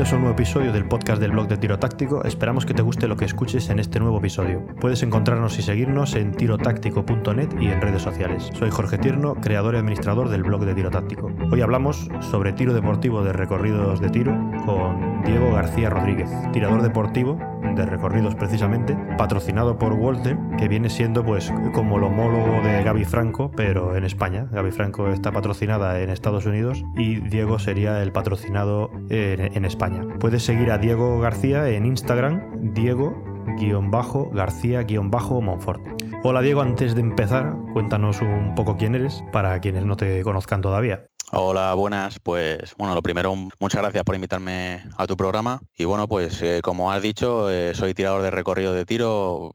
Bienvenidos un nuevo episodio del podcast del blog de Tiro Táctico. Esperamos que te guste lo que escuches en este nuevo episodio. Puedes encontrarnos y seguirnos en tirotáctico.net y en redes sociales. Soy Jorge Tierno, creador y administrador del blog de Tiro Táctico. Hoy hablamos sobre tiro deportivo de recorridos de tiro con Diego García Rodríguez, tirador deportivo de recorridos precisamente, patrocinado por Walter, que viene siendo pues como el homólogo de Gaby Franco, pero en España. Gaby Franco está patrocinada en Estados Unidos y Diego sería el patrocinado en, en España. Puedes seguir a Diego García en Instagram, Diego-García-Monfort. Hola Diego, antes de empezar, cuéntanos un poco quién eres para quienes no te conozcan todavía. Hola, buenas. Pues bueno, lo primero, muchas gracias por invitarme a tu programa. Y bueno, pues eh, como has dicho, eh, soy tirador de recorrido de tiro.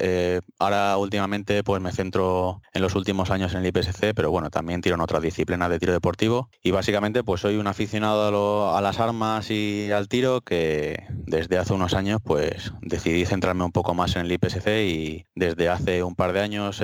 Eh, ahora últimamente pues me centro en los últimos años en el IPSC, pero bueno, también tiro en otras disciplinas de tiro deportivo. Y básicamente pues soy un aficionado a, las armas y al tiro que desde hace unos años pues decidí centrarme un poco más en el IPSC y desde hace un par de años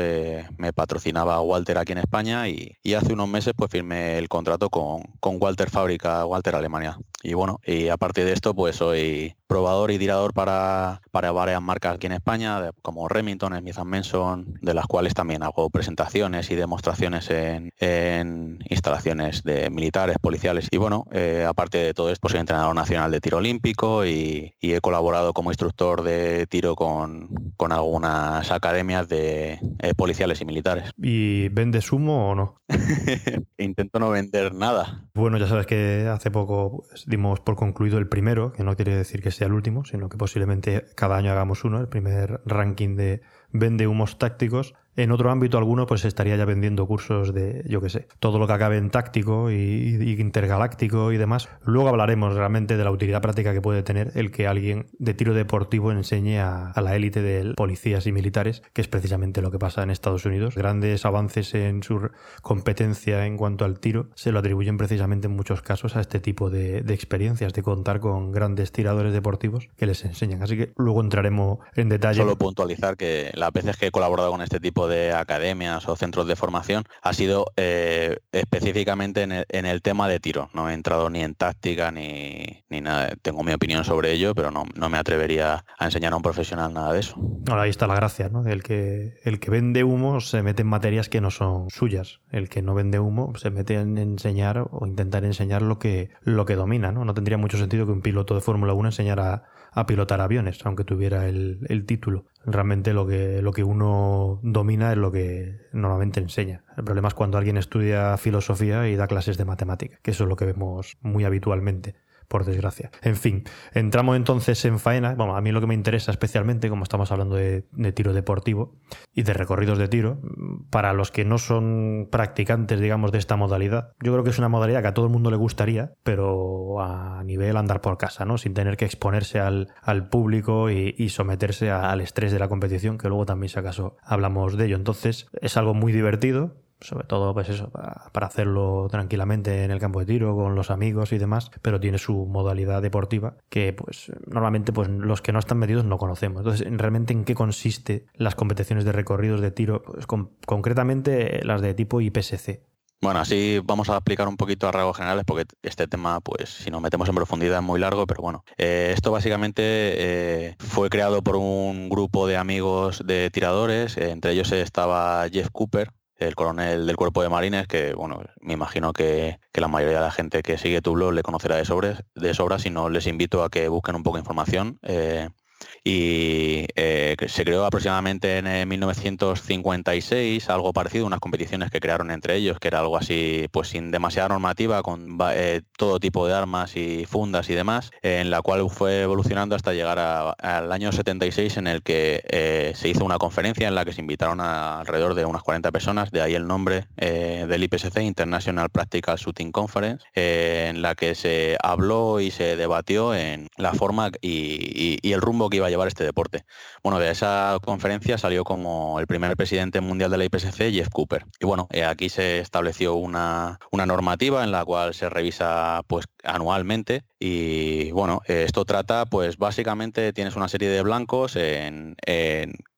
me patrocinaba Walter aquí en España y, hace unos meses pues firmé el contrato con, con Walter Fábrica, Walter Alemania. Y bueno, y aparte de esto, pues soy probador y tirador para, para varias marcas aquí en España, como Remington, Smith Manson, de las cuales también hago presentaciones y demostraciones en, en instalaciones de militares, policiales. Y bueno, eh, aparte de todo esto, pues soy entrenador nacional de tiro olímpico y, he colaborado como instructor de tiro con, con algunas academias de eh, policiales y militares. ¿Y vendes humo o no? Intento no vender nada. Bueno, ya sabes que hace poco dimos por concluido el primero, que no quiere decir que sea el último, sino que posiblemente cada año hagamos uno, el primer ranking de vende humos tácticos en otro ámbito alguno, pues estaría ya vendiendo cursos de, yo qué sé, todo lo que acabe en táctico y, intergaláctico y demás. Luego hablaremos realmente de la utilidad práctica que puede tener el que alguien de tiro deportivo enseñe a, la élite de policías y militares, que es precisamente lo que pasa en Estados Unidos. Grandes avances en su competencia en cuanto al tiro se lo atribuyen precisamente en muchos casos a este tipo de, de experiencias, de contar con grandes tiradores deportivos que les enseñan. Así que luego entraremos en detalle. Solo puntualizar que las veces que he colaborado con este tipo de academias o centros de formación ha sido eh, específicamente en el, tema de tiro. No he entrado ni en táctica ni, ni nada. Tengo mi opinión sobre ello, pero no, no, me atrevería a enseñar a un profesional nada de eso. Ahora ahí está la gracia, ¿no? El que, el que vende humo se mete en materias que no son suyas. El que no vende humo se mete en enseñar o intentar enseñar lo que, lo que domina, ¿no? No tendría mucho sentido que un piloto de Fórmula 1 enseñara a pilotar aviones, aunque tuviera el, el título. Realmente lo que, lo que uno domina es lo que normalmente enseña. El problema es cuando alguien estudia filosofía y da clases de matemática, que eso es lo que vemos muy habitualmente por desgracia. En fin, entramos entonces en faena. Bueno, a mí lo que me interesa especialmente, como estamos hablando de, tiro deportivo y de recorridos de tiro, para los que no son practicantes, digamos, de esta modalidad, yo creo que es una modalidad que a todo el mundo le gustaría, pero a nivel andar por casa, ¿no? Sin tener que exponerse al, público y, someterse al estrés de la competición, que luego también, si acaso, hablamos de ello. Entonces, es algo muy divertido, sobre todo pues eso, para, hacerlo tranquilamente en el campo de tiro, con los amigos y demás, pero tiene su modalidad deportiva que pues normalmente pues los que no están metidos no conocemos. Entonces, realmente en qué consiste las competiciones de recorridos de tiro, pues concretamente las de tipo IPSC. Bueno, así vamos a explicar un poquito a rasgos generales porque este tema, pues si nos metemos en profundidad es muy largo, pero bueno, eh, esto básicamente eh, fue creado por un grupo de amigos de tiradores, entre ellos estaba Jeff Cooper, el coronel del cuerpo de marines, que bueno, me imagino que, la mayoría de la gente que sigue tu blog le conocerá de, de sobra, si no les invito a que busquen un poco de información. Eh, y eh, se creó aproximadamente en 1956, algo parecido, unas competiciones que crearon entre ellos, que era algo así, pues sin demasiada normativa, con eh, todo tipo de armas y fundas y demás, en la cual fue evolucionando hasta llegar al año 76 en el que eh, se hizo una conferencia en la que se invitaron a alrededor de unas 40 personas, de ahí el nombre del IPSC, International Practical Shooting Conference, en la que se habló y se debatió en la forma y, y el rumbo que iba a llevar este deporte. Bueno, de esa conferencia salió como el primer presidente mundial de la IPSC, Jeff Cooper. Y bueno, eh, aquí se estableció una, normativa en la cual se revisa pues anualmente y bueno, esto trata pues básicamente tienes una serie de blancos en,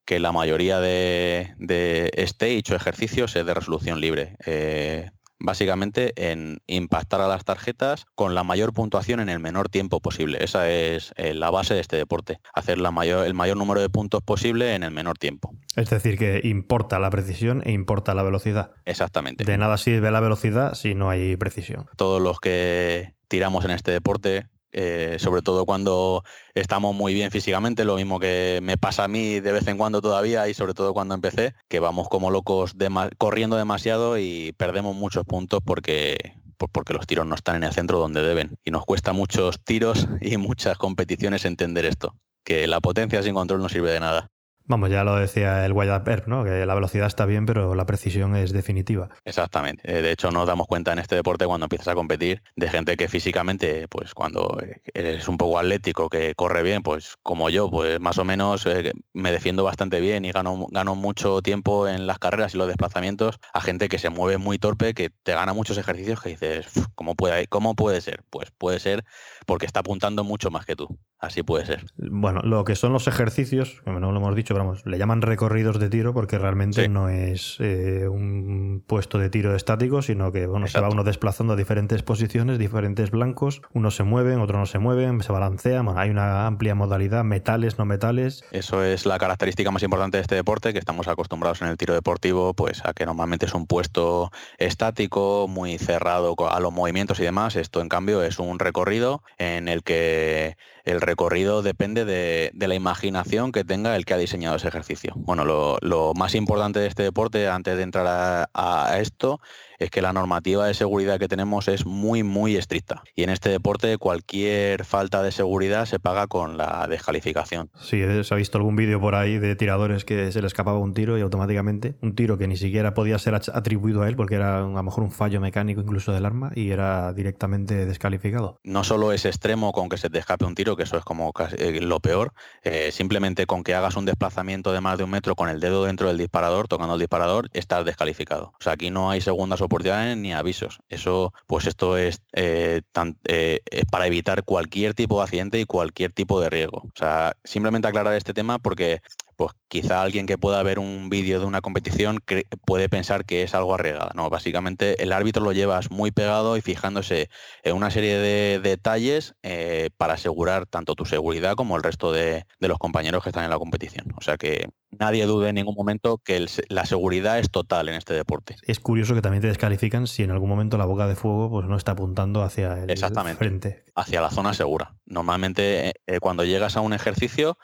que la mayoría de, stage o ejercicios es de resolución libre. Eh, básicamente en impactar a las tarjetas con la mayor puntuación en el menor tiempo posible. Esa es eh, la base de este deporte, hacer la mayor, el mayor número de puntos posible en el menor tiempo. Es decir, que importa la precisión e importa la velocidad. Exactamente. De nada sirve la velocidad si no hay precisión. Todos los que tiramos en este deporte eh, sobre todo cuando estamos muy bien físicamente, lo mismo que me pasa a mí de vez en cuando todavía y sobre todo cuando empecé, que vamos como locos corriendo demasiado y perdemos muchos puntos porque, porque los tiros no están en el centro donde deben. Y nos cuesta muchos tiros y muchas competiciones entender esto, que la potencia sin control no sirve de nada. Vamos, ya lo decía el Wyatt Earp, ¿no? Que la velocidad está bien, pero la precisión es definitiva. Exactamente. Eh, de hecho, nos damos cuenta en este deporte cuando empiezas a competir de gente que físicamente, pues cuando eres un poco atlético, que corre bien, pues como yo, pues más o menos eh, me defiendo bastante bien y gano, gano mucho tiempo en las carreras y los desplazamientos a gente que se mueve muy torpe, que te gana muchos ejercicios que dices, ¿cómo puede, cómo puede ser? Pues puede ser porque está apuntando mucho más que tú. Así puede ser. Bueno, lo que son los ejercicios, como no lo hemos dicho, vamos, le llaman recorridos de tiro porque realmente no es eh, un puesto de tiro estático, sino que bueno, se va uno desplazando a diferentes posiciones, diferentes blancos, unos se mueven, otros no se mueven, se balancean, hay una amplia modalidad, metales, no metales. Eso es la característica más importante de este deporte, que estamos acostumbrados en el tiro deportivo, pues a que normalmente es un puesto estático, muy cerrado a los movimientos y demás. Esto en cambio es un recorrido en el que el recorrido depende de, la imaginación que tenga el que ha diseñado ese ejercicio. Bueno, lo, más importante de este deporte, antes de entrar a esto, es que la normativa de seguridad que tenemos es muy, muy estricta. Y en este deporte cualquier falta de seguridad se paga con la descalificación. Sí, se ha visto algún vídeo por ahí de tiradores que se le escapaba un tiro y automáticamente un tiro que ni siquiera podía ser atribuido a él porque era a lo mejor un fallo mecánico incluso del arma y era directamente descalificado. No solo es extremo con que se te escape un tiro, que eso es como eh, lo peor, eh, simplemente con que hagas un desplazamiento de más de un metro con el dedo dentro del disparador, tocando el disparador, estás descalificado. O sea, aquí no hay segundas oportunidades ni avisos. Eso, pues esto es eh, eh, para evitar cualquier tipo de accidente y cualquier tipo de riesgo. O sea, simplemente aclarar este tema porque pues quizá alguien que pueda ver un vídeo de una competición puede pensar que es algo arriesgado. No, básicamente el árbitro lo llevas muy pegado y fijándose en una serie de detalles eh, para asegurar tanto tu seguridad como el resto de, los compañeros que están en la competición. O sea que nadie dude en ningún momento que la seguridad es total en este deporte. Es curioso que también te descalifican si en algún momento la boca de fuego pues no está apuntando hacia el Exactamente, frente. Hacia la zona segura. Normalmente eh, eh, cuando llegas a un ejercicio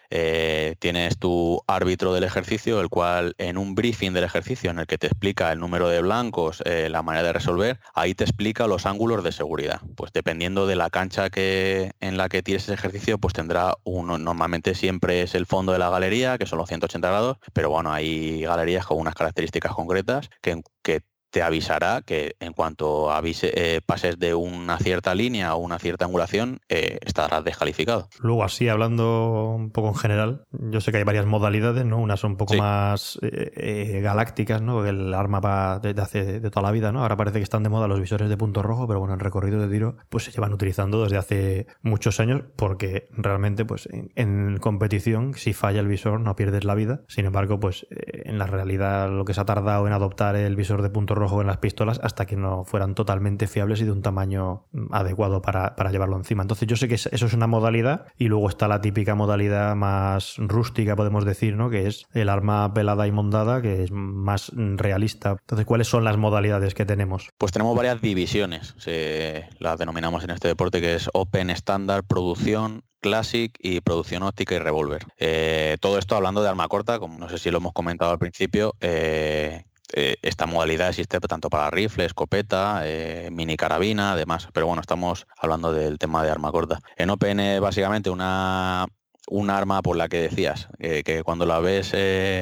tienes tu árbitro del ejercicio, el cual en un briefing del ejercicio en el que te explica el número de blancos, eh, la manera de resolver, ahí te explica los ángulos de seguridad. Pues dependiendo de la cancha que, en la que tienes ese ejercicio, pues tendrá uno, normalmente siempre es el fondo de la galería, que son los 180 grados, pero bueno, hay galerías con unas características concretas que, que te avisará que en cuanto avise, eh, pases de una cierta línea o una cierta angulación, eh, estarás descalificado. Luego, así hablando un poco en general, yo sé que hay varias modalidades, ¿no? Unas son un poco más eh, galácticas, ¿no? El arma va desde hace de toda la vida, ¿no? Ahora parece que están de moda los visores de punto rojo, pero bueno, en recorrido de tiro, pues se llevan utilizando desde hace muchos años, porque realmente, pues en, en competición, si falla el visor, no pierdes la vida. Sin embargo, pues en la realidad, lo que se ha tardado en adoptar el visor de punto rojo rojo en las pistolas hasta que no fueran totalmente fiables y de un tamaño adecuado para, llevarlo encima. Entonces yo sé que eso es una modalidad y luego está la típica modalidad más rústica, podemos decir, ¿no? Que es el arma pelada y mondada, que es más realista. Entonces, ¿cuáles son las modalidades que tenemos? Pues tenemos varias divisiones, las denominamos en este deporte, que es Open, Standard, Producción, Classic y producción óptica y revólver. Eh, todo esto hablando de arma corta, como no sé si lo hemos comentado al principio, eh, eh, esta modalidad existe tanto para rifle, escopeta, eh, mini carabina, además. Pero bueno, estamos hablando del tema de arma corta. En OPN básicamente una, un arma por la que decías, eh, que cuando la ves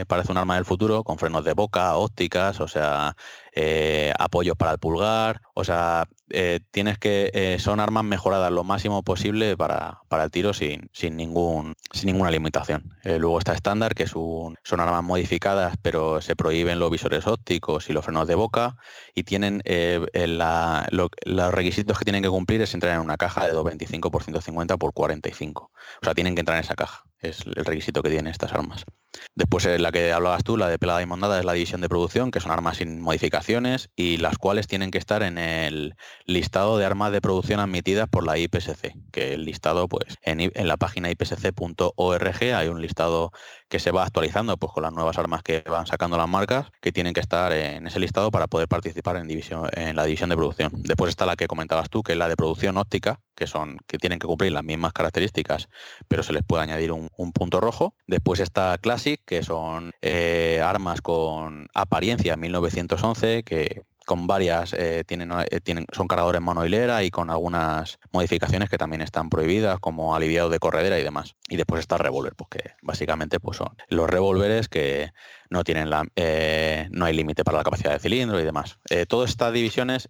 parece un arma del futuro, con frenos de boca, ópticas, o sea, eh, apoyos para el pulgar, o sea, eh, tienes que, eh, son armas mejoradas lo máximo posible para, el tiro sin, sin, ningún, sin ninguna limitación. luego está estándar, que es un, son armas modificadas, pero se prohíben los visores ópticos y los frenos de boca, y tienen los requisitos que tienen que cumplir es entrar en una caja de 225 por 150 por 45. O sea, tienen que entrar en esa caja. Es el requisito que tienen estas armas. Después eh, la que hablabas tú, la de pelada y mondada, es la división de producción, que son armas sin modificaciones y las cuales tienen que estar en el listado de armas de producción admitidas por la IPSC, que el listado, pues, en, en la página ipsc.org hay un listado que se va actualizando pues con las nuevas armas que van sacando las marcas, que tienen que estar en ese listado para poder participar en, división, en la división de producción. Después está la que comentabas tú, que es la de producción óptica, que son que tienen que cumplir las mismas características, pero se les puede añadir un, punto rojo. Después está Classic, que son eh, armas con apariencia 1911, que con varias, eh, tienen, eh, tienen, son cargadores monohilera y con algunas modificaciones que también están prohibidas, como aliviado de corredera y demás. Y después está revólver, porque pues básicamente pues son los revólveres que no tienen la, eh, no hay límite para la capacidad de cilindro y demás. todas estas divisiones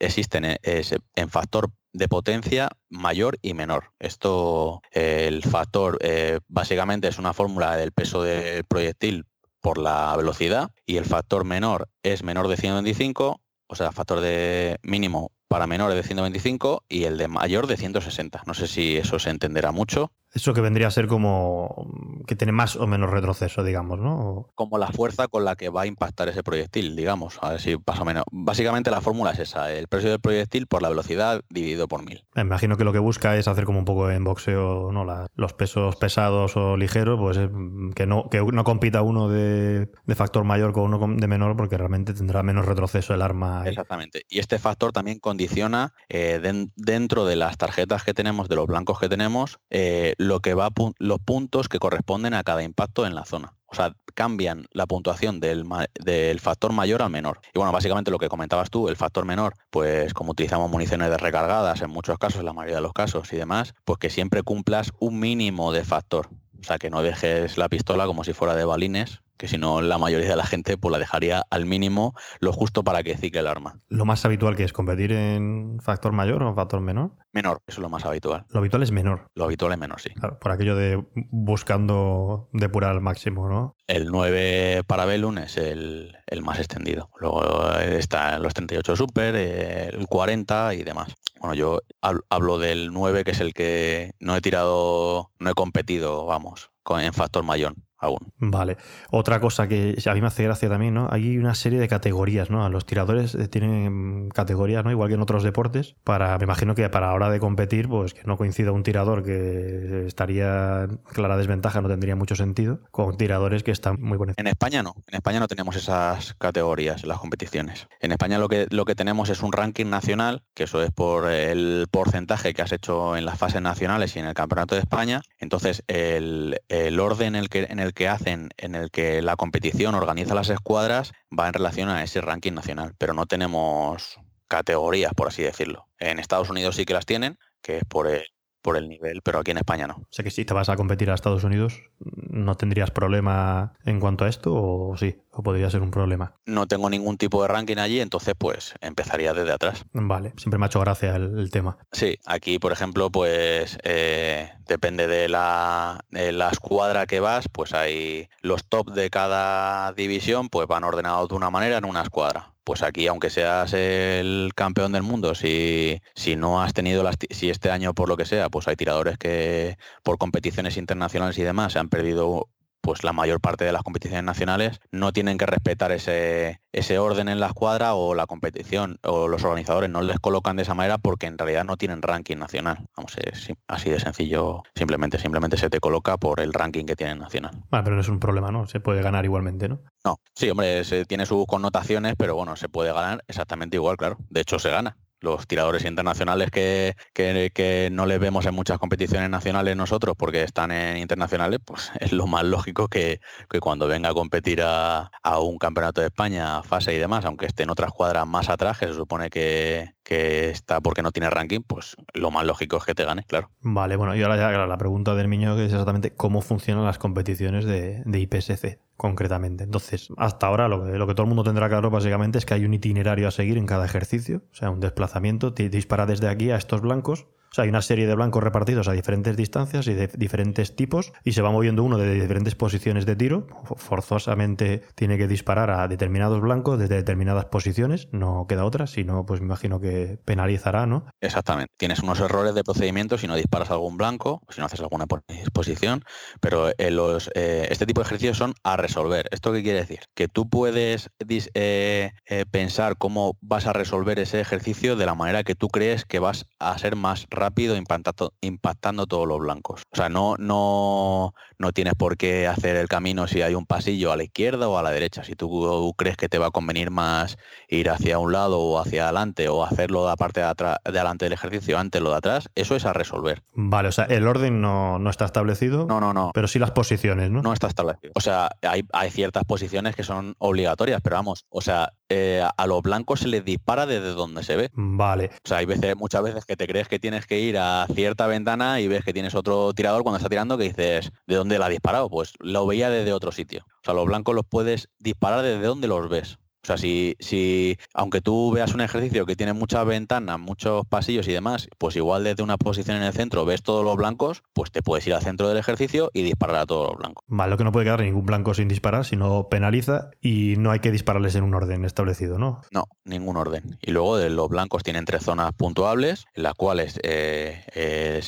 existen en factor de potencia mayor y menor. Esto, el factor básicamente es una fórmula del peso del proyectil por la velocidad y el factor menor es menor de 125, o sea, factor de mínimo para menores de 125 y el de mayor de 160. No sé si eso se entenderá mucho. Eso que vendría a ser como que tiene más o menos retroceso, digamos, ¿no? Como la fuerza con la que va a impactar ese proyectil, digamos, a ver si más o menos. Básicamente la fórmula es esa, el precio del proyectil por la velocidad dividido por mil. Me imagino que lo que busca es hacer como un poco en boxeo, ¿no? los pesos pesados o ligeros, pues eh, que no, que no compita uno de, factor mayor con uno de menor, porque realmente tendrá menos retroceso el arma. Exactamente. Y este factor también condiciona eh, dentro de las tarjetas que tenemos, de los blancos que tenemos, eh, lo que va los puntos que corresponden a cada impacto en la zona. O sea, cambian la puntuación del, del, factor mayor al menor. Y bueno, básicamente lo que comentabas tú, el factor menor, pues como utilizamos municiones de recargadas en muchos casos, en la mayoría de los casos y demás, pues que siempre cumplas un mínimo de factor. O sea, que no dejes la pistola como si fuera de balines, que si no la mayoría de la gente pues la dejaría al mínimo lo justo para que cicle el arma. ¿Lo más habitual que es competir en factor mayor o factor menor? Menor, eso es lo más habitual. Lo habitual es menor. Lo habitual es menor, sí. por aquello de buscando depurar al máximo, ¿no? El 9 Parabellum es el, más extendido. Luego están los 38 Super, el 40 y demás. Bueno, yo hablo del 9, que es el que no he tirado, no he competido, vamos, en factor mayor aún. Vale. Otra cosa que a mí me hace gracia también, ¿no? Hay una serie de categorías, ¿no? Los tiradores eh, tienen categorías, ¿no? Igual que en otros deportes. Para, me imagino que para de competir, pues que no coincida un tirador que estaría clara desventaja, no tendría mucho sentido, con tiradores que están muy buenos. En España no. En España no tenemos esas categorías en las competiciones. En España lo que, lo que tenemos es un ranking nacional, que eso es por el porcentaje que has hecho en las fases nacionales y en el Campeonato de España. Entonces, el, el orden en el que, en el que hacen, en el que la competición organiza las escuadras, va en relación a ese ranking nacional, pero no tenemos categorías, por así decirlo. En Estados Unidos sí que las tienen, que es por el, por el nivel, pero aquí en España no. O sea que si te vas a competir a Estados Unidos, ¿no tendrías problema en cuanto a esto o sí? ¿O podría ser un problema? No tengo ningún tipo de ranking allí, entonces pues empezaría desde atrás. Vale, siempre me ha hecho gracia el, tema. Sí, aquí por ejemplo pues eh, depende de la, de la escuadra que vas, pues hay los top de cada división pues van ordenados de una manera en una escuadra pues aquí, aunque seas el campeón del mundo, si, si no has tenido las, si este año por lo que sea, pues hay tiradores que por competiciones internacionales y demás se han perdido pues la mayor parte de las competiciones nacionales no tienen que respetar ese, ese orden en la escuadra o la competición o los organizadores no les colocan de esa manera porque en realidad no tienen ranking nacional. Vamos, es así de sencillo, simplemente, simplemente se te coloca por el ranking que tienen nacional. Vale, pero no es un problema, ¿no? Se puede ganar igualmente, ¿no? No, sí, hombre, tiene sus connotaciones, pero bueno, se puede ganar exactamente igual, claro. De hecho, se gana los tiradores internacionales que, que, no les vemos en muchas competiciones nacionales nosotros porque están en internacionales, pues es lo más lógico que, cuando venga a competir a, un campeonato de España, fase y demás, aunque esté en otras cuadras más atrás, que se supone que, está porque no tiene ranking, pues lo más lógico es que te gane, claro. Vale, bueno, y ahora ya la pregunta del niño es exactamente cómo funcionan las competiciones de, de IPSC concretamente. Entonces, hasta ahora lo que, lo que todo el mundo tendrá claro básicamente es que hay un itinerario a seguir en cada ejercicio, o sea, un desplazamiento, te dispara desde aquí a estos blancos, O sea, hay una serie de blancos repartidos a diferentes distancias y de diferentes tipos y se va moviendo uno de diferentes posiciones de tiro. Forzosamente tiene que disparar a determinados blancos desde determinadas posiciones, no queda otra, sino pues me imagino que penalizará, ¿no? Exactamente. Tienes unos errores de procedimiento si no disparas algún blanco, si no haces alguna posición, pero eh, los, eh, este tipo de ejercicios son a resolver. ¿Esto qué quiere decir? Que tú puedes eh, pensar cómo vas a resolver ese ejercicio de la manera que tú crees que vas a ser más rápido impactando, impactando todos los blancos. O sea, no, no, no tienes por qué hacer el camino si hay un pasillo a la izquierda o a la derecha. Si tú crees que te va a convenir más ir hacia un lado o hacia adelante o hacerlo de la parte de, atrás, de adelante del ejercicio antes lo de atrás, eso es a resolver. Vale, o sea, el orden no, no está establecido. No, no, no. Pero sí las posiciones, ¿no? No está establecido. O sea, hay, hay ciertas posiciones que son obligatorias, pero vamos, o sea, eh, a los blancos se les dispara desde donde se ve. Vale. O sea, hay veces, muchas veces que te crees que tienes que ir a cierta ventana y ves que tienes otro tirador cuando está tirando que dices, ¿de dónde la ha disparado? Pues lo veía desde otro sitio. O sea, los blancos los puedes disparar desde donde los ves. O sea, si, si aunque tú veas un ejercicio que tiene muchas ventanas, muchos pasillos y demás, pues igual desde una posición en el centro ves todos los blancos, pues te puedes ir al centro del ejercicio y disparar a todos los blancos. Vale, lo que no puede quedar ningún blanco sin disparar, sino penaliza y no hay que dispararles en un orden establecido, ¿no? No, ningún orden. Y luego de los blancos tienen tres zonas puntuables, en las cuales eh, eh,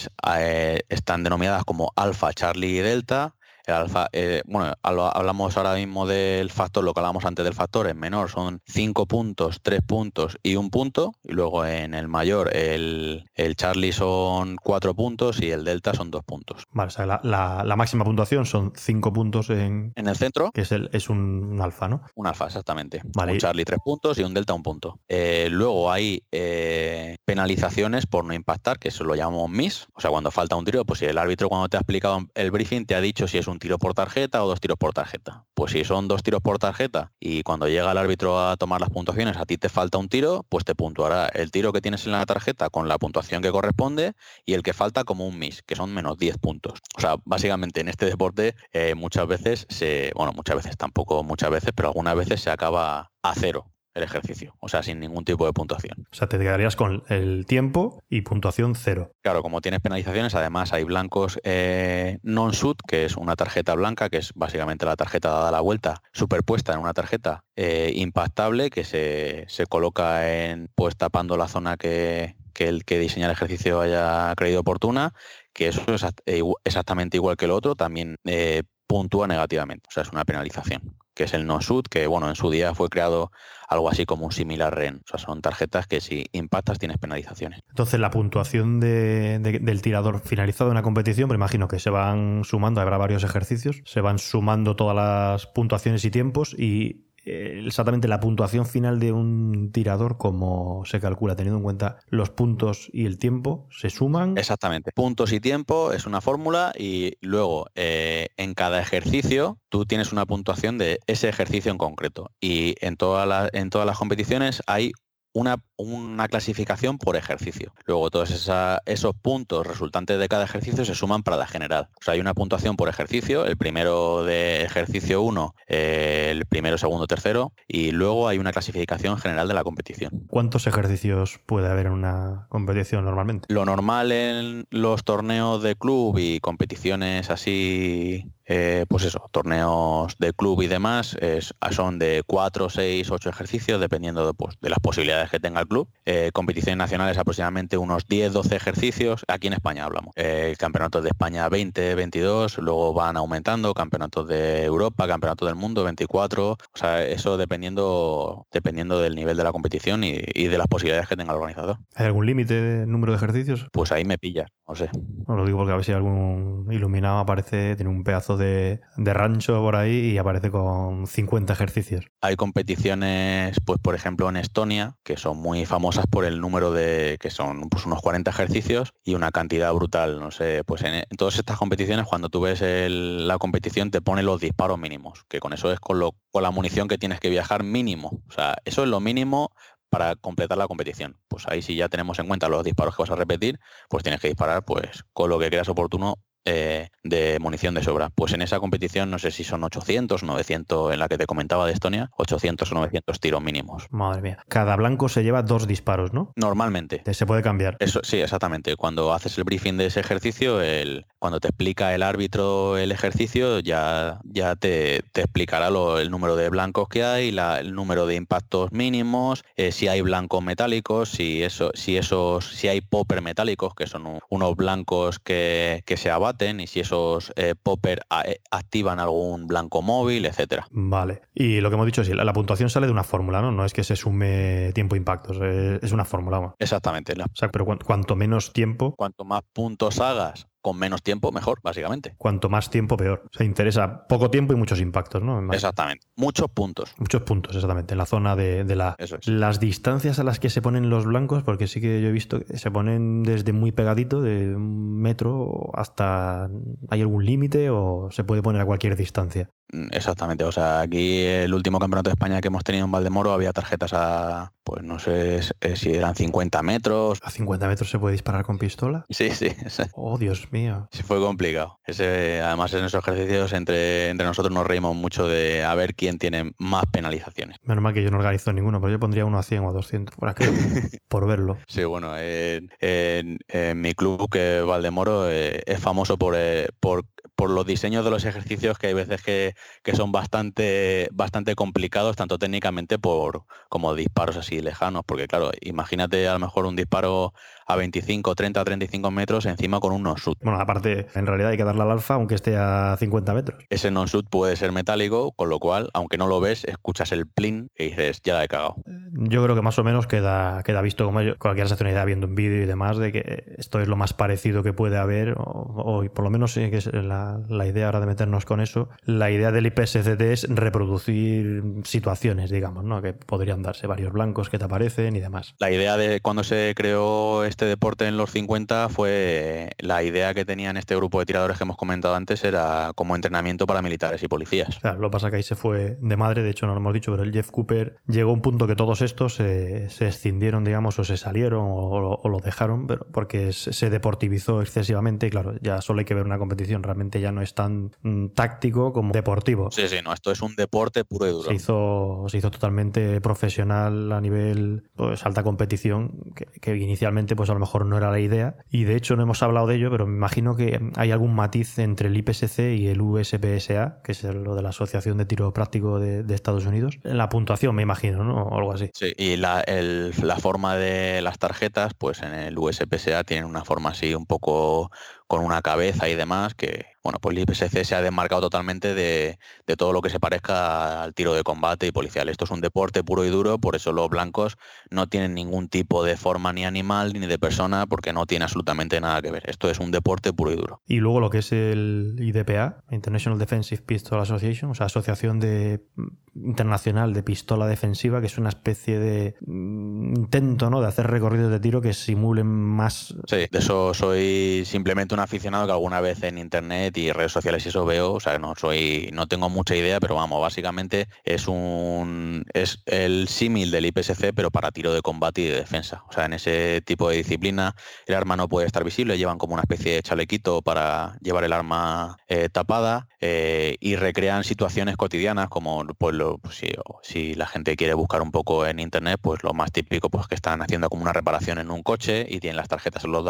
están denominadas como alfa, charlie y delta el alfa, eh, bueno, hablamos ahora mismo del factor, lo que hablamos antes del factor, en menor son 5 puntos, 3 puntos y un punto. Y luego en el mayor, el, el Charlie son 4 puntos y el Delta son 2 puntos. Vale, o sea, la, máxima puntuación son 5 puntos en, en el centro. Que es, el, es un, alfa, ¿no? Un alfa, exactamente. Vale. Un Charlie 3 puntos y un Delta un punto. Eh, luego hay eh, penalizaciones por no impactar, que eso lo llamamos MIS. O sea, cuando falta un tiro, pues si el árbitro cuando te ha explicado el briefing te ha dicho si es un un tiro por tarjeta o dos tiros por tarjeta. Pues si son dos tiros por tarjeta y cuando llega el árbitro a tomar las puntuaciones a ti te falta un tiro, pues te puntuará el tiro que tienes en la tarjeta con la puntuación que corresponde y el que falta como un miss, que son menos 10 puntos. O sea, básicamente en este deporte eh, muchas veces se, bueno, muchas veces tampoco muchas veces, pero algunas veces se acaba a cero el ejercicio, o sea, sin ningún tipo de puntuación. O sea, te quedarías con el tiempo y puntuación cero. Claro, como tienes penalizaciones, además hay blancos eh, non-shoot, que es una tarjeta blanca, que es básicamente la tarjeta dada la vuelta, superpuesta en una tarjeta eh, impactable que se, coloca en, pues tapando la zona que, el que diseña el ejercicio haya creído oportuna, que eso es exactamente igual que el otro, también eh, puntúa negativamente, o sea, es una penalización que es el no-shoot, que bueno, en su día fue creado algo así como un similar REN. O sea, son tarjetas que si impactas tienes penalizaciones. Entonces, la puntuación del tirador finalizado en la competición, me imagino que se van sumando, habrá varios ejercicios, se van sumando todas las puntuaciones y tiempos y exactamente la puntuación final de un tirador, como se calcula, teniendo en cuenta los puntos y el tiempo, se suman. Exactamente. Puntos y tiempo es una fórmula y luego eh, en cada ejercicio tú tienes una puntuación de ese ejercicio en concreto. Y en, en todas las competiciones hay una, una, clasificación por ejercicio. Luego todos esos puntos resultantes de cada ejercicio se suman para la general. O sea, hay una puntuación por ejercicio, el primero de ejercicio 1, el primero, segundo, tercero, y luego hay una clasificación general de la competición. ¿Cuántos ejercicios puede haber en una competición normalmente? Lo normal en los torneos de club y competiciones así eh, pues eso, torneos de club y demás son de 4, 6, 8 ejercicios, dependiendo de, pues, de las posibilidades que tenga el club. Eh, competiciones nacionales aproximadamente unos 10, 12 ejercicios. Aquí en España hablamos. Eh, campeonatos de España 20, 22, luego van aumentando, campeonatos de Europa, campeonatos del mundo 24. O sea, eso dependiendo, dependiendo del nivel de la competición y, de las posibilidades que tenga el organizador. ¿Hay algún límite de número de ejercicios? Pues ahí me pilla, no sé. No, lo digo porque a ver si algún iluminado aparece, tiene un pedazo de, rancho por ahí y aparece con 50 ejercicios. Hay competiciones, pues por ejemplo en Estonia, que son muy famosas por el número de, que son pues, unos 40 ejercicios y una cantidad brutal. No sé, pues en, todas estas competiciones, cuando tú ves la competición, te pone los disparos mínimos, que con eso es con, con la munición que tienes que viajar mínimo. O sea, eso es lo mínimo para completar la competición. Pues ahí si ya tenemos en cuenta los disparos que vas a repetir, pues tienes que disparar pues con lo que creas oportuno eh, de munición de sobra. Pues en esa competición no sé si son 800, 900 en la que te comentaba de Estonia, 800 o 900 tiros mínimos. Madre mía. Cada blanco se lleva dos disparos, ¿no? Normalmente. Se puede cambiar. Eso sí, exactamente. Cuando haces el briefing de ese ejercicio, el, cuando te explica el árbitro el ejercicio, ya, ya te, explicará el número de blancos que hay, la, el número de impactos mínimos, eh, si hay blancos metálicos, si eso, si esos, si hay popper metálicos, que son unos blancos que, se abaten, y si esos eh, popper eh, activan algún blanco móvil, etcétera. Vale. Y lo que hemos dicho es la, la puntuación sale de una fórmula, ¿no? No es que se sume tiempo impactos, es una fórmula. Exactamente. O sea, pero cuanto menos tiempo. Cuanto más puntos hagas con menos tiempo, mejor, básicamente. Cuanto más tiempo, peor. O sea, interesa poco tiempo y muchos impactos, ¿no? Exactamente. Muchos puntos. Muchos puntos, exactamente. En la zona de, la... Eso es. Las distancias a las que se ponen los blancos, porque sí que yo he visto que se ponen desde muy pegadito, de un metro hasta... ¿Hay algún límite o se puede poner a cualquier distancia? Mm, exactamente, o sea, aquí el último campeonato de España que hemos tenido en Valdemoro había tarjetas a, pues no sé si eran 50 metros. ¿A 50 metros se puede disparar con pistola? Sí, sí. Oh, Dios mío. Sí, fue complicado. Ese, además, en esos ejercicios entre, entre nosotros nos reímos mucho de a ver quién tiene más penalizaciones. Menos mal que yo no organizo ninguno, pero yo pondría uno a 100 o a 200 por aquí, por verlo. Sí, bueno, en, mi club, que Valdemoro, eh, es famoso por, eh, por por los diseños de los ejercicios que hay veces que, son bastante, bastante complicados, tanto técnicamente por, como disparos así lejanos, porque claro, imagínate a lo mejor un disparo a 25, 30, 35 metros encima con un non-shoot. Bueno, aparte, en realidad hay que darle al alfa aunque esté a 50 metros. Ese non-shoot puede ser metálico, con lo cual, aunque no lo ves, escuchas el plin y dices, ya la he cagado. Yo creo que más o menos queda, queda visto como yo, cualquiera se hace una idea viendo un vídeo y demás de que esto es lo más parecido que puede haber, o, por lo menos sí que es la, la, idea ahora de meternos con eso. La idea del IPSCT es reproducir situaciones, digamos, ¿no? Que podrían darse varios blancos que te aparecen y demás. La idea de cuando se creó este deporte en los 50 fue la idea que tenían este grupo de tiradores que hemos comentado antes era como entrenamiento para militares y policías. Claro, lo que pasa que ahí se fue de madre, de hecho no lo hemos dicho, pero el Jeff Cooper llegó a un punto que todos estos se, se escindieron, digamos, o se salieron o, lo dejaron, pero porque se deportivizó excesivamente y claro, ya solo hay que ver una competición, realmente ya no es tan mm, táctico como deportivo. Sí, sí, no, esto es un deporte puro y duro. Se hizo, se hizo totalmente profesional a nivel pues, alta competición, que, que inicialmente pues pues a lo mejor no era la idea. Y de hecho no hemos hablado de ello, pero me imagino que hay algún matiz entre el IPSC y el USPSA, que es lo de la Asociación de Tiro Práctico de, Estados Unidos. En la puntuación, me imagino, ¿no? O algo así. Sí, y la, la forma de las tarjetas, pues en el USPSA tienen una forma así un poco con una cabeza y demás, que bueno, pues el IPSC se ha desmarcado totalmente de, todo lo que se parezca al tiro de combate y policial. Esto es un deporte puro y duro, por eso los blancos no tienen ningún tipo de forma ni animal ni de persona, porque no tiene absolutamente nada que ver. Esto es un deporte puro y duro. Y luego lo que es el IDPA, International Defensive Pistol Association, o sea, Asociación de Internacional de Pistola Defensiva, que es una especie de mm, intento ¿no? de hacer recorridos de tiro que simulen más. Sí, de eso soy simplemente un aficionado que alguna vez en internet y redes sociales y eso veo, o sea, no soy, no tengo mucha idea, pero vamos, básicamente es un es el símil del IPSC, pero para tiro de combate y de defensa. O sea, en ese tipo de disciplina el arma no puede estar visible, llevan como una especie de chalequito para llevar el arma eh, tapada eh, y recrean situaciones cotidianas como pues, lo, pues, si, si, la gente quiere buscar un poco en internet, pues lo más típico pues que están haciendo como una reparación en un coche y tienen las tarjetas a los,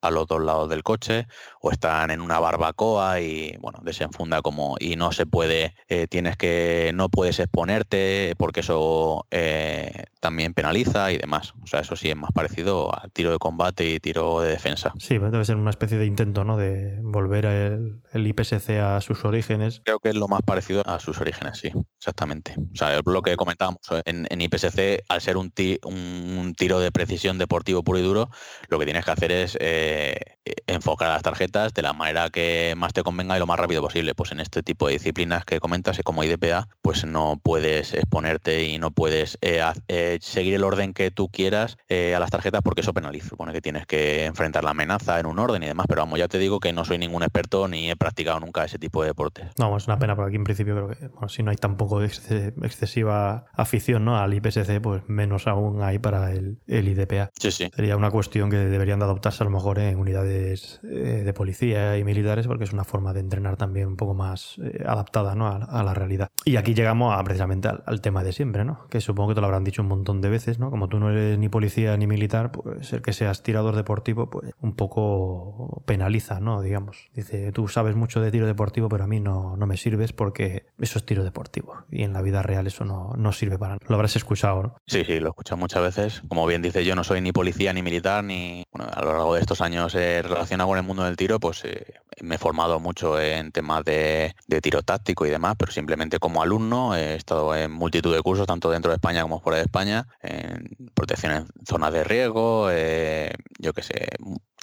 a los dos lados del coche o están en una barbacoa y bueno, desenfunda como y no se puede, eh, tienes que, no puedes exponerte porque eso eh, también penaliza y demás. O sea, eso sí es más parecido a tiro de combate y tiro de defensa. Sí, debe ser una especie de intento, ¿no? De volver el, el IPSC a sus orígenes. Creo que es lo más parecido a sus orígenes, sí, exactamente. O sea, lo que comentábamos en, en IPSC, al ser un, un, tiro de precisión deportivo puro y duro, lo que tienes que hacer es eh, enfocar a las tarjetas de la manera que más te convenga y lo más rápido posible. Pues en este tipo de disciplinas que comentas, como IDPA, pues no puedes exponerte y no puedes eh, eh, seguir el orden que tú quieras eh, a las tarjetas porque eso penaliza. Supone que tienes que enfrentar la amenaza en un orden y demás, pero vamos, ya te digo que no soy ningún experto ni he practicado nunca ese tipo de deportes. No, es una pena porque aquí en principio creo que si no hay tampoco excesiva afición ¿no? al IPSC, pues menos aún hay para el, el IDPA. Sí, sí. Sería una cuestión que deberían de adoptarse a lo mejor en unidades unidades eh, de policía y militares porque es una forma de entrenar también un poco más eh, adaptada ¿no? a, la realidad. Y aquí llegamos a, precisamente al, tema de siempre, ¿no? que supongo que te lo habrán dicho un montón de veces, ¿no? como tú no eres ni policía ni militar, pues el que seas tirador deportivo pues un poco penaliza, ¿no? digamos. Dice, tú sabes mucho de tiro deportivo, pero a mí no, no me sirves porque eso es tiro deportivo y en la vida real eso no, no sirve para nada. Lo habrás escuchado, ¿no? Sí, sí, lo he escuchado muchas veces. Como bien dice, yo no soy ni policía ni militar, ni bueno, a lo largo de estos años eh, relacionado con el mundo del tiro, pues eh, me he formado mucho en temas de, tiro táctico y demás, pero simplemente como alumno he estado en multitud de cursos, tanto dentro de España como fuera de España, en protección en zonas de riesgo, eh, yo qué sé,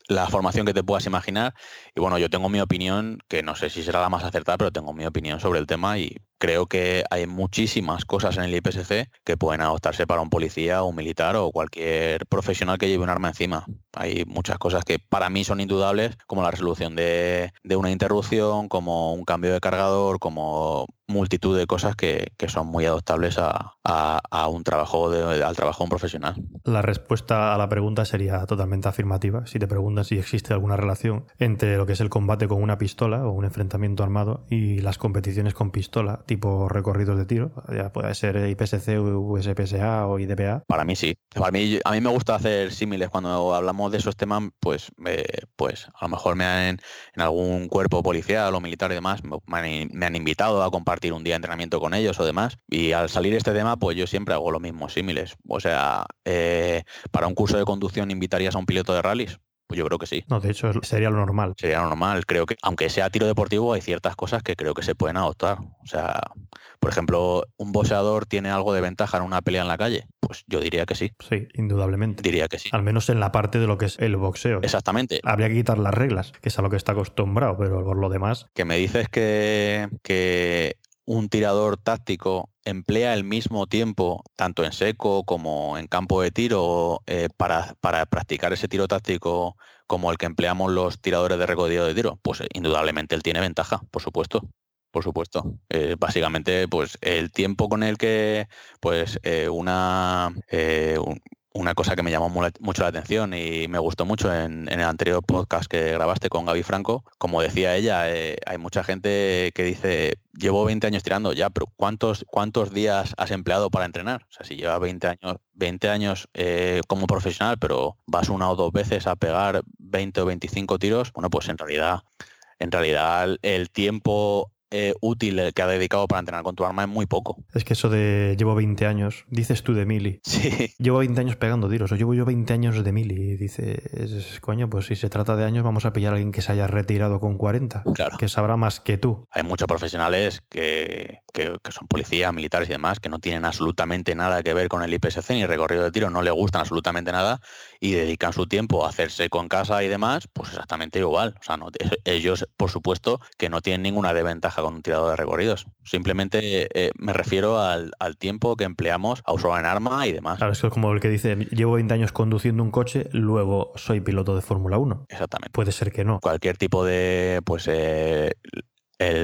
la formación que te puedas imaginar. Y bueno, yo tengo mi opinión, que no sé si será la más acertada, pero tengo mi opinión sobre el tema y creo que hay muchísimas cosas en el IPSC que pueden adoptarse para un policía un militar o cualquier profesional que lleve un arma encima. Hay muchas cosas que para mí son indudables, como la resolución de, una interrupción, como un cambio de cargador, como multitud de cosas que, son muy adoptables a, un trabajo al trabajo de un profesional. La respuesta a la pregunta sería totalmente afirmativa. Si te preguntas si existe alguna relación entre lo que es el combate con una pistola o un enfrentamiento armado y las competiciones con pistola, tipo recorridos de tiro, ya puede ser IPSC, USPSA o IDPA. Para mí sí. Para mí, a mí me gusta hacer símiles cuando hablamos de esos temas, pues, pues a lo mejor me han en algún cuerpo policial o militar y demás, me han, invitado a compartir un día de entrenamiento con ellos o demás. Y al salir este tema, pues yo siempre hago lo mismo, símiles. O sea, eh, para un curso de conducción invitarías a un piloto de rallies. Pues yo creo que sí. No, de hecho sería lo normal. Sería lo normal. Creo que, aunque sea tiro deportivo, hay ciertas cosas que creo que se pueden adoptar. O sea, por ejemplo, ¿un boxeador tiene algo de ventaja en una pelea en la calle? Pues yo diría que sí. Sí, indudablemente. Diría que sí. Al menos en la parte de lo que es el boxeo. Exactamente. Habría que quitar las reglas, que es a lo que está acostumbrado, pero por lo demás. Que me dices que, que un tirador táctico emplea el mismo tiempo, tanto en seco como en campo de tiro, eh, para, para, practicar ese tiro táctico como el que empleamos los tiradores de recorrido de tiro? Pues eh, indudablemente él tiene ventaja, por supuesto. Por supuesto. Eh, básicamente, pues el tiempo con el que pues una una cosa que me llamó mucho la atención y me gustó mucho en, el anterior podcast que grabaste con Gaby Franco, como decía ella, eh, hay mucha gente que dice, llevo 20 años tirando ya, pero ¿cuántos, ¿cuántos días has empleado para entrenar? O sea, si llevas 20 años, 20 años eh, como profesional, pero vas una o dos veces a pegar 20 o 25 tiros, bueno, pues en realidad, en realidad el tiempo eh, útil que ha dedicado para entrenar con tu arma es muy poco. Es que eso de llevo 20 años, dices tú de mili. Sí. Llevo 20 años pegando tiros, o llevo yo 20 años de mili. Y dices, coño, pues si se trata de años, vamos a pillar a alguien que se haya retirado con 40. Claro. Que sabrá más que tú. Hay muchos profesionales que, que, son policías, militares y demás, que no tienen absolutamente nada que ver con el IPSC ni recorrido de tiro, no le gustan absolutamente nada y dedican su tiempo a hacerse con casa y demás, pues exactamente igual. O sea, no, ellos, por supuesto, que no tienen ninguna desventaja con un tirador de recorridos. Simplemente eh, me refiero al, tiempo que empleamos a usar en arma y demás. Claro, eso es como el que dice, llevo 20 años conduciendo un coche, luego soy piloto de Fórmula 1. Exactamente. Puede ser que no. Cualquier tipo de, pues, eh,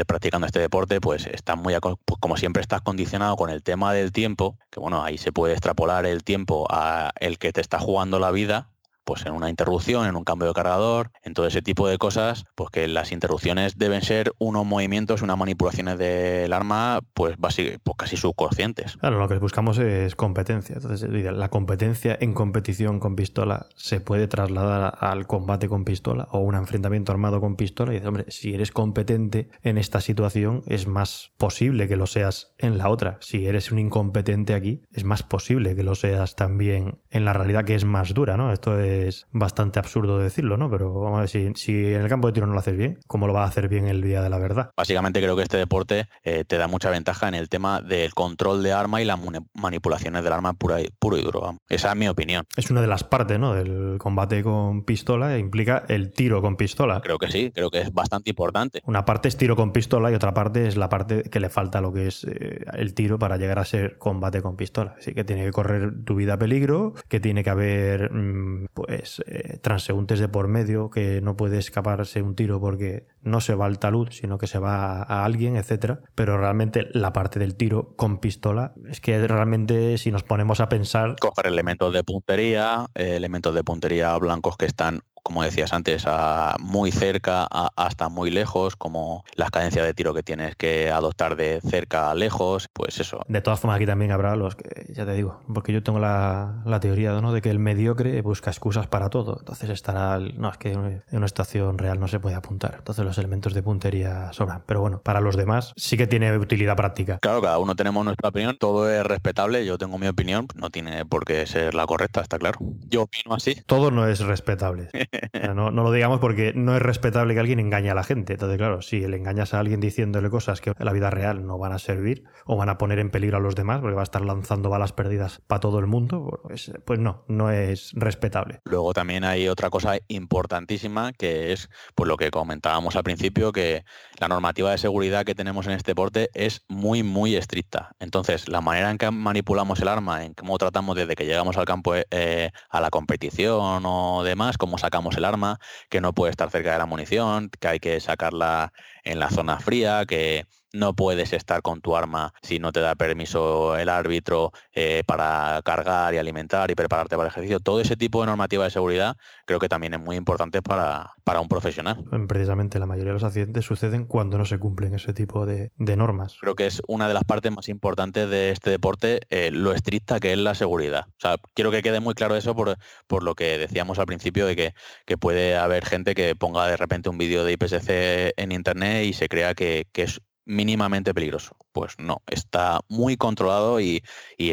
practicando este deporte, pues está muy, pues, como siempre estás condicionado con el tema del tiempo, que bueno, ahí se puede extrapolar el tiempo a el que te está jugando la vida, pues en una interrupción, en un cambio de cargador, en todo ese tipo de cosas, pues que las interrupciones deben ser unos movimientos, unas manipulaciones del arma, pues, pues casi subconscientes. Claro, lo que buscamos es competencia. Entonces, la competencia en competición con pistola se puede trasladar al combate con pistola o un enfrentamiento armado con pistola y dice, hombre, si eres competente en esta situación, es más posible que lo seas en la otra. Si eres un incompetente aquí, es más posible que lo seas también en la realidad que es más dura, ¿no? Esto es es bastante absurdo decirlo, ¿no? Pero vamos a ver, si, si en el campo de tiro no lo haces bien, ¿cómo lo va a hacer bien el día de la verdad? Básicamente creo que este deporte eh, te da mucha ventaja en el tema del control de arma y las manipulaciones del arma pura y, puro y duro. Esa es mi opinión. Es una de las partes, ¿no? Del combate con pistola e implica el tiro con pistola. Creo que sí, creo que es bastante importante. Una parte es tiro con pistola y otra parte es la parte que le falta a lo que es eh, el tiro para llegar a ser combate con pistola. Así que tiene que correr tu vida a peligro, que tiene que haber mm, pues eh, transeúntes de por medio, que no puede escaparse un tiro porque no se va al talud, sino que se va a alguien, etcétera. Pero realmente la parte del tiro con pistola es que realmente si nos ponemos a pensar. Coger elementos de puntería, eh, elementos de puntería blancos que están como decías antes, a muy cerca hasta muy lejos, como las cadencias de tiro que tienes que adoptar de cerca a lejos, pues eso. De todas formas, aquí también habrá los que, ya te digo, porque yo tengo la, teoría ¿no? de que el mediocre busca excusas para todo. Entonces estará, no, es que en una estación real no se puede apuntar. Entonces los elementos de puntería sobran. Pero bueno, para los demás sí que tiene utilidad práctica. Claro, cada uno tenemos nuestra opinión, todo es respetable, yo tengo mi opinión, no tiene por qué ser la correcta, está claro. Yo opino así. Todo no es respetable. no, no, lo digamos porque no es respetable que alguien engañe a la gente. Entonces, claro, si le engañas a alguien diciéndole cosas que en la vida real no van a servir o van a poner en peligro a los demás porque va a estar lanzando balas perdidas para todo el mundo, pues, pues no, no es respetable. Luego también hay otra cosa importantísima que es pues lo que comentábamos al principio, que la normativa de seguridad que tenemos en este deporte es muy, muy estricta. Entonces, la manera en que manipulamos el arma, en cómo tratamos desde que llegamos al campo eh, a la competición o demás, cómo sacamos el arma, que no puede estar cerca de la munición, que hay que sacarla en la zona fría, que no puedes estar con tu arma si no te da permiso el árbitro eh, para cargar y alimentar y prepararte para el ejercicio. Todo ese tipo de normativa de seguridad creo que también es muy importante para, para un profesional. Precisamente la mayoría de los accidentes suceden cuando no se cumplen ese tipo de, normas. Creo que es una de las partes más importantes de este deporte, eh, lo estricta que es la seguridad. O sea, quiero que quede muy claro eso por, por lo que decíamos al principio de que, que puede haber gente que ponga de repente un vídeo de IPSC en internet y se crea que, que es mínimamente peligroso. Pues no, está muy controlado y,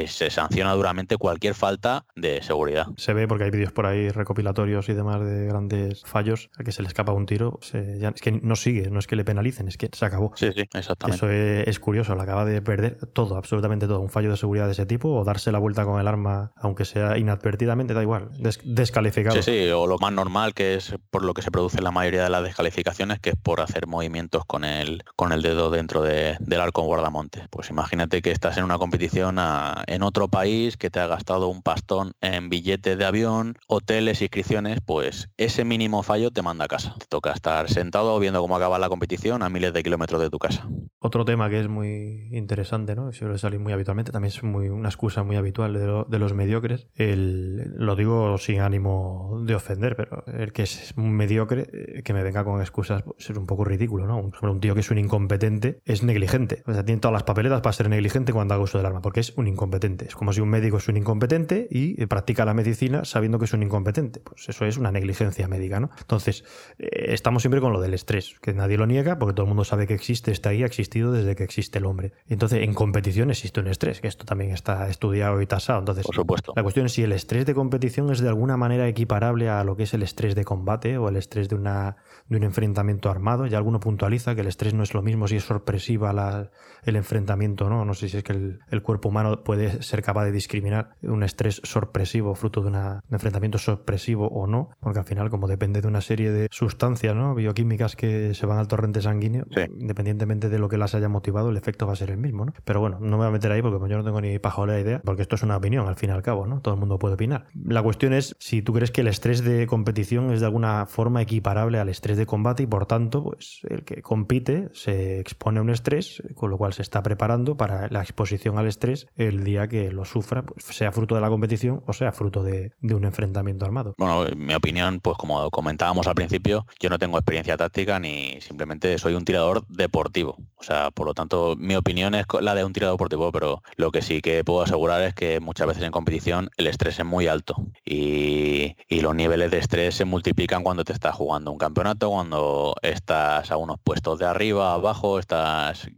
se sanciona duramente cualquier falta de seguridad. Se ve porque hay vídeos por ahí recopilatorios y demás de grandes fallos a que se le escapa un tiro. es que no sigue, no es que le penalicen, es que se acabó. Sí, sí, exactamente. Eso es, curioso, le acaba de perder todo, absolutamente todo. Un fallo de seguridad de ese tipo o darse la vuelta con el arma, aunque sea inadvertidamente, da igual, descalificado. Sí, sí, o lo más normal que es por lo que se produce la mayoría de las descalificaciones, que es por hacer movimientos con el, con el dedo dentro dentro del arco guardamonte. Pues imagínate que estás en una competición en otro país, que te ha gastado un pastón en billetes de avión, hoteles, inscripciones, pues ese mínimo fallo te manda a casa. Te toca estar sentado viendo cómo acaba la competición a miles de kilómetros de tu casa. Otro tema que es muy interesante, ¿no? suele salir muy habitualmente, también es muy, una excusa muy habitual de, los mediocres. Lo digo sin ánimo de ofender, pero el que es un mediocre, eh, que me venga con excusas, pues, es un poco ridículo, ¿no? Un tío que es un incompetente es negligente. O sea, tiene todas las papeletas para ser negligente cuando haga uso del arma, porque es un incompetente. Es como si un médico es un incompetente y practica la medicina sabiendo que es un incompetente. Pues eso es una negligencia médica, ¿no? Entonces, eh, estamos siempre con lo del estrés, que nadie lo niega porque todo el mundo sabe que existe, está ahí, ha existido desde que existe el hombre. Entonces, en competición existe un estrés, que esto también está estudiado y tasado. Entonces, Por supuesto. la cuestión es si el estrés de competición es de alguna manera equiparable a lo que es el estrés de combate o el estrés de, una, de un enfrentamiento armado. Ya alguno puntualiza que el estrés no es lo mismo si es sorpresiva la, el enfrentamiento, ¿no? No sé si es que el, cuerpo humano puede ser capaz de discriminar un estrés sorpresivo fruto de, una, un enfrentamiento sorpresivo o no, porque al final, como depende de una serie de sustancias ¿no? bioquímicas que se van al torrente sanguíneo, independientemente de lo que las haya motivado, el efecto va a ser el mismo, ¿no? Pero bueno, no me voy a meter ahí porque yo no tengo ni la idea, porque esto es una opinión al fin y al cabo, ¿no? Todo el mundo puede opinar. La cuestión es si tú crees que el estrés de competición es de alguna forma equiparable al estrés de combate y por tanto, pues el que compite se expone un estrés, con lo cual se está preparando para la exposición al estrés el día que lo sufra, pues sea fruto de la competición o sea fruto de, un enfrentamiento armado. Bueno, en mi opinión, pues como comentábamos al principio, yo no tengo experiencia táctica ni simplemente soy un tirador deportivo. O sea, por lo tanto, mi opinión es la de un tirador deportivo, pero lo que sí que puedo asegurar es que muchas veces en competición el estrés es muy alto y, y los niveles de estrés se multiplican cuando te estás jugando un campeonato, cuando estás a unos puestos de arriba, abajo, estás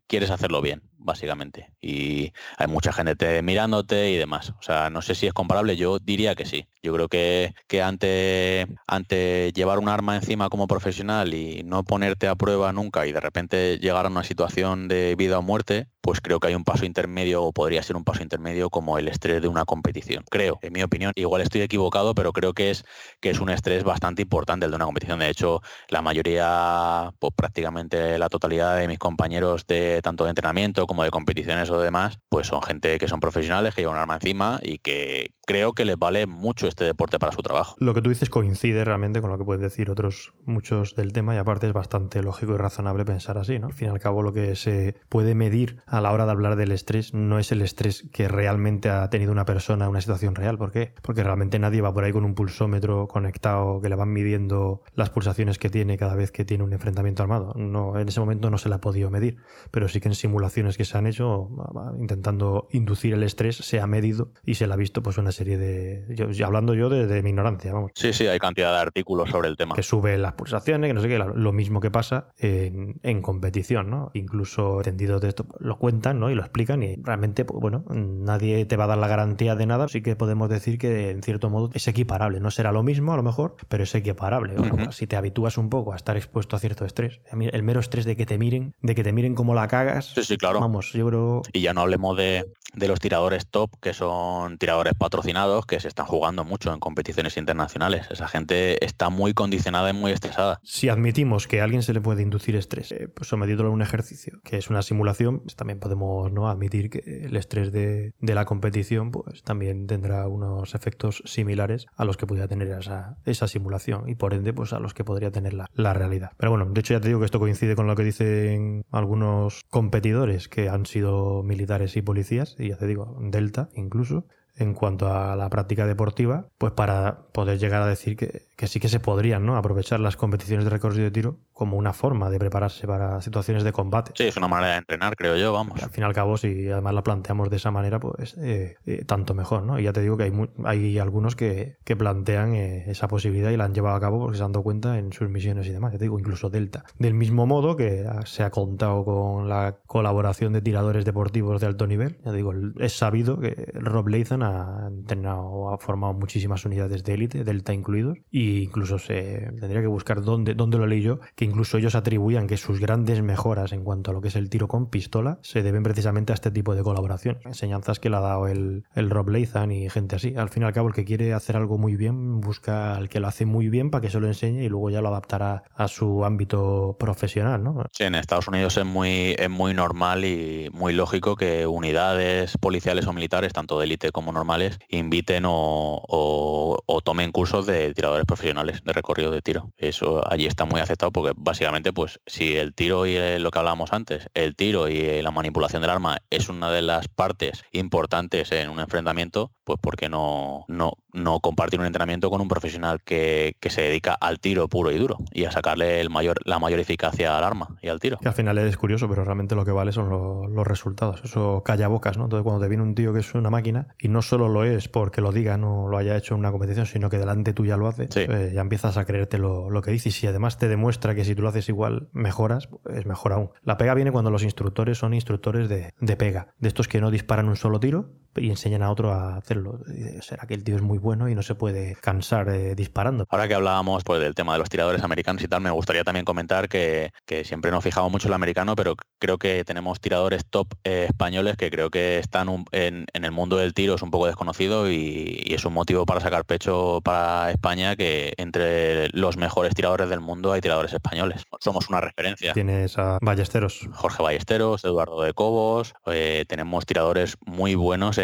quieres hacerlo bien básicamente. Y hay mucha gente mirándote y demás. O sea, no sé si es comparable, yo diría que sí. Yo creo que, que ante, ante llevar un arma encima como profesional y no ponerte a prueba nunca y de repente llegar a una situación de vida o muerte, pues creo que hay un paso intermedio o podría ser un paso intermedio como el estrés de una competición. Creo, en mi opinión, igual estoy equivocado, pero creo que es, que es un estrés bastante importante el de una competición. De hecho, la mayoría, pues prácticamente la totalidad de mis compañeros de tanto de entrenamiento como de competiciones o demás, pues son gente que son profesionales, que llevan un arma encima y que creo que les vale mucho este deporte para su trabajo. Lo que tú dices coincide realmente con lo que pueden decir otros muchos del tema y aparte es bastante lógico y razonable pensar así, ¿no? Al fin y al cabo lo que se puede medir a la hora de hablar del estrés no es el estrés que realmente ha tenido una persona en una situación real. ¿Por qué? Porque realmente nadie va por ahí con un pulsómetro conectado que le van midiendo las pulsaciones que tiene cada vez que tiene un enfrentamiento armado. No, en ese momento no se le ha podido medir, pero sí que en simulaciones que se han hecho intentando inducir el estrés se ha medido y se le ha visto pues una serie de... Yo, hablando yo de, mi ignorancia, vamos. Sí, sí, hay cantidad de artículos sobre el tema. Que sube las pulsaciones, que no sé qué, lo mismo que pasa en, en competición, ¿no? Incluso entendidos de esto lo cuentan, ¿no? Y lo explican y realmente, pues, bueno, nadie te va a dar la garantía de nada, así que podemos decir que en cierto modo es equiparable. No será lo mismo a lo mejor, pero es equiparable. si te habitúas un poco a estar expuesto a cierto estrés, el mero estrés de que te miren, de que te miren como la cagas. Sí, sí, claro. Vamos, yo creo... Y ya no hablemos de, de los tiradores top, que son tiradores patrocinados, que se están jugando mucho en competiciones internacionales. Esa gente está muy condicionada y muy estresada. Si admitimos que a alguien se le puede inducir estrés, eh, pues sometiéndolo a un ejercicio, que es una simulación, pues también podemos ¿no? admitir que el estrés de, de, la competición pues también tendrá unos efectos similares a los que pudiera tener esa, esa simulación y por ende pues a los que podría tener la, la realidad. Pero bueno, de hecho ya te digo que esto coincide con lo que dicen algunos competidores que han sido militares y policías, y ya te digo, Delta incluso, en cuanto a la práctica deportiva, pues para poder llegar a decir que, que sí que se podrían ¿no? aprovechar las competiciones de recorrido de tiro como una forma de prepararse para situaciones de combate. Sí, es una manera de entrenar, creo yo, vamos. al fin y al cabo, si además la planteamos de esa manera, pues eh, eh, tanto mejor, ¿no? Y ya te digo que hay, hay algunos que, que plantean eh, esa posibilidad y la han llevado a cabo porque se han dado cuenta en sus misiones y demás. Ya te digo, incluso Delta. Del mismo modo que se ha contado con la colaboración de tiradores deportivos de alto nivel, ya digo, es sabido que Rob Lathan ha entrenado, ha formado muchísimas unidades de élite, Delta incluidos, e incluso se tendría que buscar dónde, dónde lo leí yo, que incluso ellos atribuían que sus grandes mejoras en cuanto a lo que es el tiro con pistola se deben precisamente a este tipo de colaboración. Enseñanzas que le ha dado el, el Rob Lathan y gente así. Al fin y al cabo, el que quiere hacer algo muy bien busca al que lo hace muy bien para que se lo enseñe y luego ya lo adaptará a su ámbito profesional, ¿no? Sí, en Estados Unidos es muy, es muy normal y muy lógico que unidades policiales o militares, tanto de élite como normales, inviten o, o tomen cursos de tiradores profesionales de recorrido de tiro. Eso allí está muy aceptado porque básicamente, pues si el tiro y lo que hablábamos antes, el tiro y la manipulación del arma es una de las partes importantes en un enfrentamiento, pues porque no, no, no compartir un entrenamiento con un profesional que, se dedica al tiro puro y duro y a sacarle el mayor, la mayor eficacia al arma y al tiro. Que al final es curioso, pero realmente lo que vale son los resultados. Eso calla bocas, ¿no? Entonces cuando te viene un tío que es una máquina y no solo lo es porque lo diga, no lo haya hecho en una competición, sino que delante tú ya lo hace, pues ya empiezas a creerte lo, lo que dices y además te demuestra que si tú lo haces igual mejoras, es mejor aún. La pega viene cuando los instructores son instructores de, de pega, de estos que no disparan un solo tiro, y enseñan a otro a hacerlo. Será que el tío es muy bueno y no se puede cansar eh, disparando. Ahora que hablábamos pues, del tema de los tiradores americanos y tal, me gustaría también comentar que, siempre nos fijamos mucho en el americano, pero creo que tenemos tiradores top eh, españoles que creo que están en, el mundo del tiro, es un poco desconocido y, es un motivo para sacar pecho para España que entre los mejores tiradores del mundo hay tiradores españoles. Somos una referencia. Tienes a Ballesteros. Jorge Ballesteros, Eduardo de Cobos, eh, tenemos tiradores muy buenos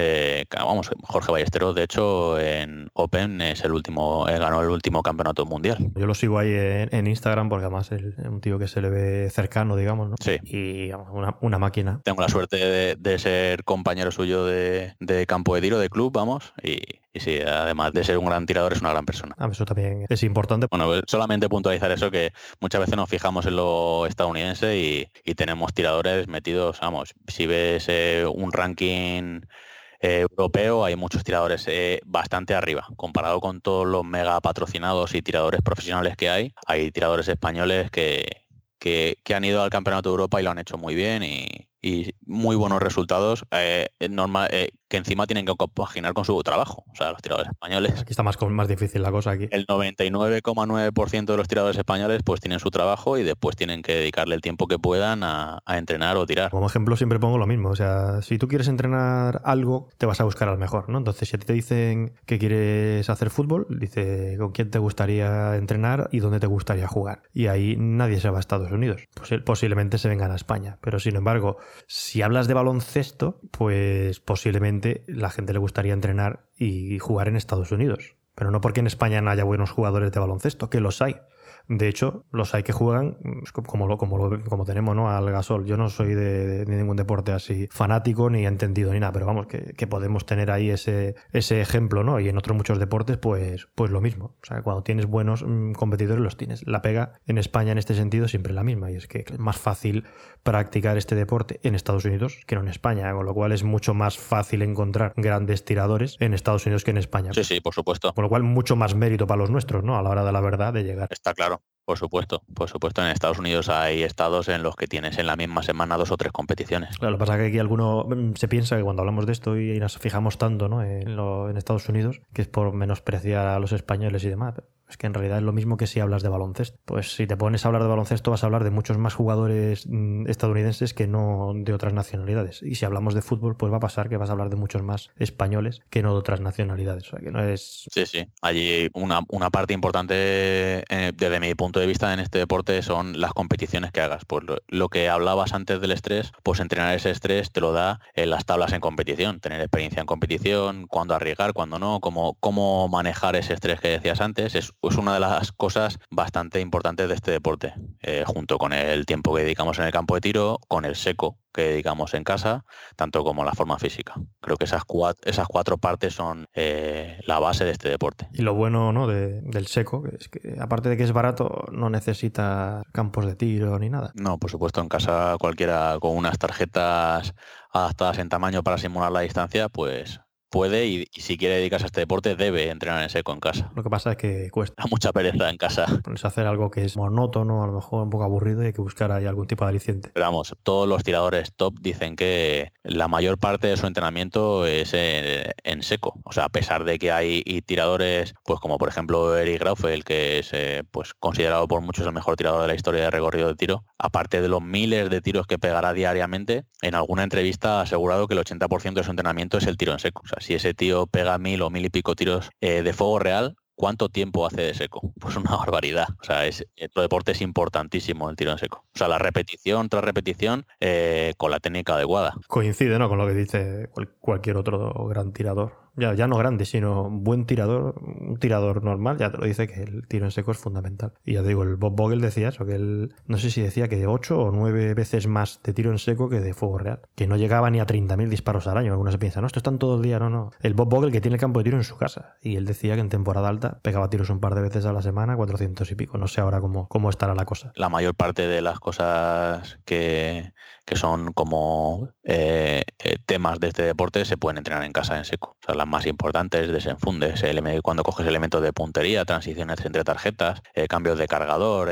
vamos, Jorge Ballesteros, de hecho, en Open es el último, eh, ganó el último campeonato mundial. Yo lo sigo ahí en, Instagram porque además es un tío que se le ve cercano, digamos, ¿no? Sí. Y una, máquina. Tengo la suerte de, ser compañero suyo de, campo de tiro, de club, vamos, y, sí, además de ser un gran tirador, es una gran persona. Ah, eso también es importante. Bueno, pues solamente puntualizar eso, que muchas veces nos fijamos en lo estadounidense y, tenemos tiradores metidos, vamos, si ves eh, un ranking eh, europeo hay muchos tiradores eh, bastante arriba. Comparado con todos los mega patrocinados y tiradores profesionales que hay, hay tiradores españoles que, que, han ido al Campeonato de Europa y lo han hecho muy bien y, muy buenos resultados. Eh, normal, que encima tienen que compaginar con su trabajo. O sea, los tiradores españoles. Aquí está más, más difícil la cosa aquí. El 99,9% de los tiradores españoles pues tienen su trabajo y después tienen que dedicarle el tiempo que puedan a, entrenar o tirar. Como ejemplo siempre pongo lo mismo. O sea, si tú quieres entrenar algo, te vas a buscar al mejor, ¿no? Entonces, si a ti te dicen que quieres hacer fútbol, dice con quién te gustaría entrenar y dónde te gustaría jugar. Y ahí nadie se va a Estados Unidos. Pues posiblemente se vengan a España. Pero sin embargo, si hablas de baloncesto, pues posiblemente la gente le gustaría entrenar y jugar en Estados Unidos. Pero no porque en España no haya buenos jugadores de baloncesto, que los hay. De hecho, los hay que juegan pues, como lo, como como tenemos, ¿no? Al gasol. Yo no soy de, ningún deporte así fanático ni entendido ni nada, pero vamos, que, podemos tener ahí ese, ese ejemplo, ¿no? Y en otros muchos deportes, pues, pues lo mismo. O sea, cuando tienes buenos mm, competidores, los tienes. La pega en España en este sentido siempre es la misma, y es que es más fácil practicar este deporte en Estados Unidos que no en España, con lo cual es mucho más fácil encontrar grandes tiradores en Estados Unidos que en España. Sí, sí, por supuesto. Con lo cual, mucho más mérito para los nuestros, ¿no? A la hora de la verdad de llegar. Está claro. tomorrow. Por supuesto, por supuesto. En Estados Unidos hay estados en los que tienes en la misma semana dos o tres competiciones. Claro, lo que pasa es que aquí alguno mm, se piensa que cuando hablamos de esto y nos fijamos tanto ¿no? en, en Estados Unidos, que es por menospreciar a los españoles y demás. Es que en realidad es lo mismo que si hablas de baloncesto. Pues si te pones a hablar de baloncesto vas a hablar de muchos más jugadores mm, estadounidenses que no de otras nacionalidades. Y si hablamos de fútbol, pues va a pasar que vas a hablar de muchos más españoles que no de otras nacionalidades. O sea que no es... Sí, sí. Allí una, una parte importante eh, desde mi punto de vista en este deporte son las competiciones que hagas. Pues lo, que hablabas antes del estrés, pues entrenar ese estrés te lo da en las tablas en competición. Tener experiencia en competición, cuándo arriesgar, cuándo no, cómo, cómo manejar ese estrés que decías antes. Es una de las cosas bastante importantes de este deporte, eh, junto con el tiempo que dedicamos en el campo de tiro, con el seco que dedicamos en casa, tanto como la forma física. Creo que esas cuatro, esas cuatro partes son eh, la base de este deporte. Y lo bueno ¿no? del seco es que aparte de que es barato, no necesita campos de tiro ni nada. No, por supuesto, en casa cualquiera con unas tarjetas adaptadas en tamaño para simular la distancia, pues puede y, si quiere dedicarse a este deporte debe entrenar en seco en casa. Lo que pasa es que cuesta. mucha pereza en casa. Pones a hacer algo que es monótono, a lo mejor un poco aburrido y hay que buscar ahí algún tipo de aliciente. Pero vamos, todos los tiradores top dicen que la mayor parte de su entrenamiento es en, seco. O sea, a pesar de que hay tiradores, pues como por ejemplo Eric el que es eh, pues considerado por muchos el mejor tirador de la historia de recorrido de tiro, aparte de los miles de tiros que pegará diariamente, en alguna entrevista ha asegurado que el 80% de su entrenamiento es el tiro en seco. O sea, si ese tío pega mil o mil y pico tiros eh, de fuego real, ¿cuánto tiempo hace de seco? Pues una barbaridad. O sea, es, otro deporte es importantísimo el tiro en seco. O sea, la repetición tras repetición eh, con la técnica adecuada. Coincide, ¿no? Con lo que dice cualquier otro gran tirador ya, ya no grande, sino buen tirador, un tirador normal, ya te lo dice que el tiro en seco es fundamental. Y ya te digo, el Bob Vogel decía eso, que él, no sé si decía que 8 o 9 veces más de tiro en seco que de fuego real, que no llegaba ni a 30.000 disparos al año. Algunos se piensan, no, esto están todo el día, no, no. El Bob Vogel que tiene el campo de tiro en su casa, y él decía que en temporada alta pegaba tiros un par de veces a la semana, 400 y pico. No sé ahora cómo, cómo estará la cosa. La mayor parte de las cosas que, que son como eh, eh, temas de este deporte se pueden entrenar en casa en seco. O sea, las más importantes, desenfundes, cuando coges elementos de puntería, transiciones entre tarjetas, eh, cambios de cargador,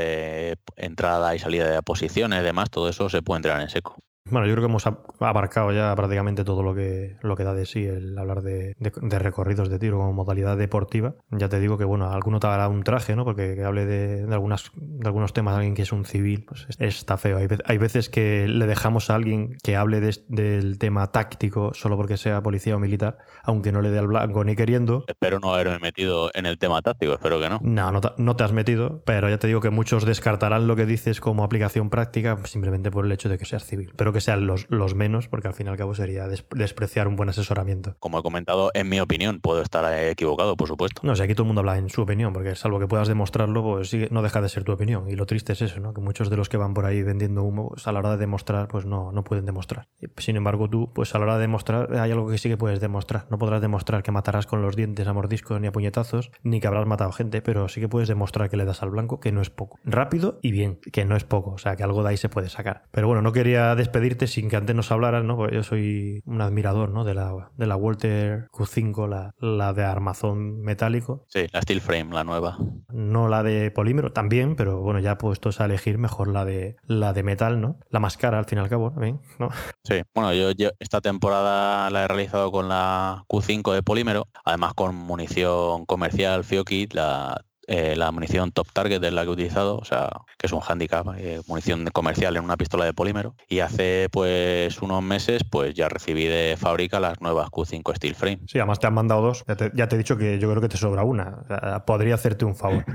entrada y salida de posiciones, demás, todo eso se puede entrenar en seco. Bueno, yo creo que hemos abarcado ya prácticamente todo lo que, lo que da de sí el hablar de, recorridos de tiro como modalidad deportiva. Ya te digo que, bueno, alguno te hará un traje, ¿no? Porque que hable de, algunas, de algunos temas, alguien que es un civil, pues está feo. Hay, veces que le dejamos a alguien que hable del tema táctico solo porque sea policía o militar, aunque no le dé al blanco ni queriendo. Espero no haberme metido en el tema táctico, espero que no. No, no te, no te has metido, pero ya te digo que muchos descartarán lo que dices como aplicación práctica simplemente por el hecho de que seas civil. Pero que sean los, los menos, porque al fin y al cabo sería despreciar un buen asesoramiento. Como he comentado, en mi opinión, puedo estar equivocado, por supuesto. No, sé, aquí todo el mundo habla en su opinión, porque salvo que puedas demostrarlo, pues no deja de ser tu opinión. Y lo triste es eso, ¿no? Que muchos de los que van por ahí vendiendo humo, pues, a la hora de demostrar, pues no, no pueden demostrar. Sin embargo, tú, pues a la hora de demostrar, hay algo que sí que puedes demostrar. No podrás demostrar que matarás con los dientes a mordiscos ni a puñetazos, ni que habrás matado gente, pero sí que puedes demostrar que le das al blanco, que no es poco. Rápido y bien, que no es poco. O sea, que algo de ahí se puede sacar. Pero bueno, no quería despedir sin que antes nos hablaras, ¿no? Porque yo soy un admirador, ¿no? De la, de la Walter Q5, la, la de armazón metálico. Sí, la Steel Frame, la nueva. No la de polímero, también, pero bueno, ya puestos a elegir mejor la de la de metal, ¿no? La más cara, al fin y al cabo, ¿no? Sí, bueno, yo, yo esta temporada la he realizado con la Q5 de polímero, además con munición comercial Fiokit, la eh, la munición Top Target es la que he utilizado, o sea, que es un handicap, eh, munición comercial en una pistola de polímero. Y hace pues unos meses pues ya recibí de fábrica las nuevas Q5 Steel Frame. Sí, además te han mandado dos. Ya te, he dicho que yo creo que te sobra una. podría hacerte un favor.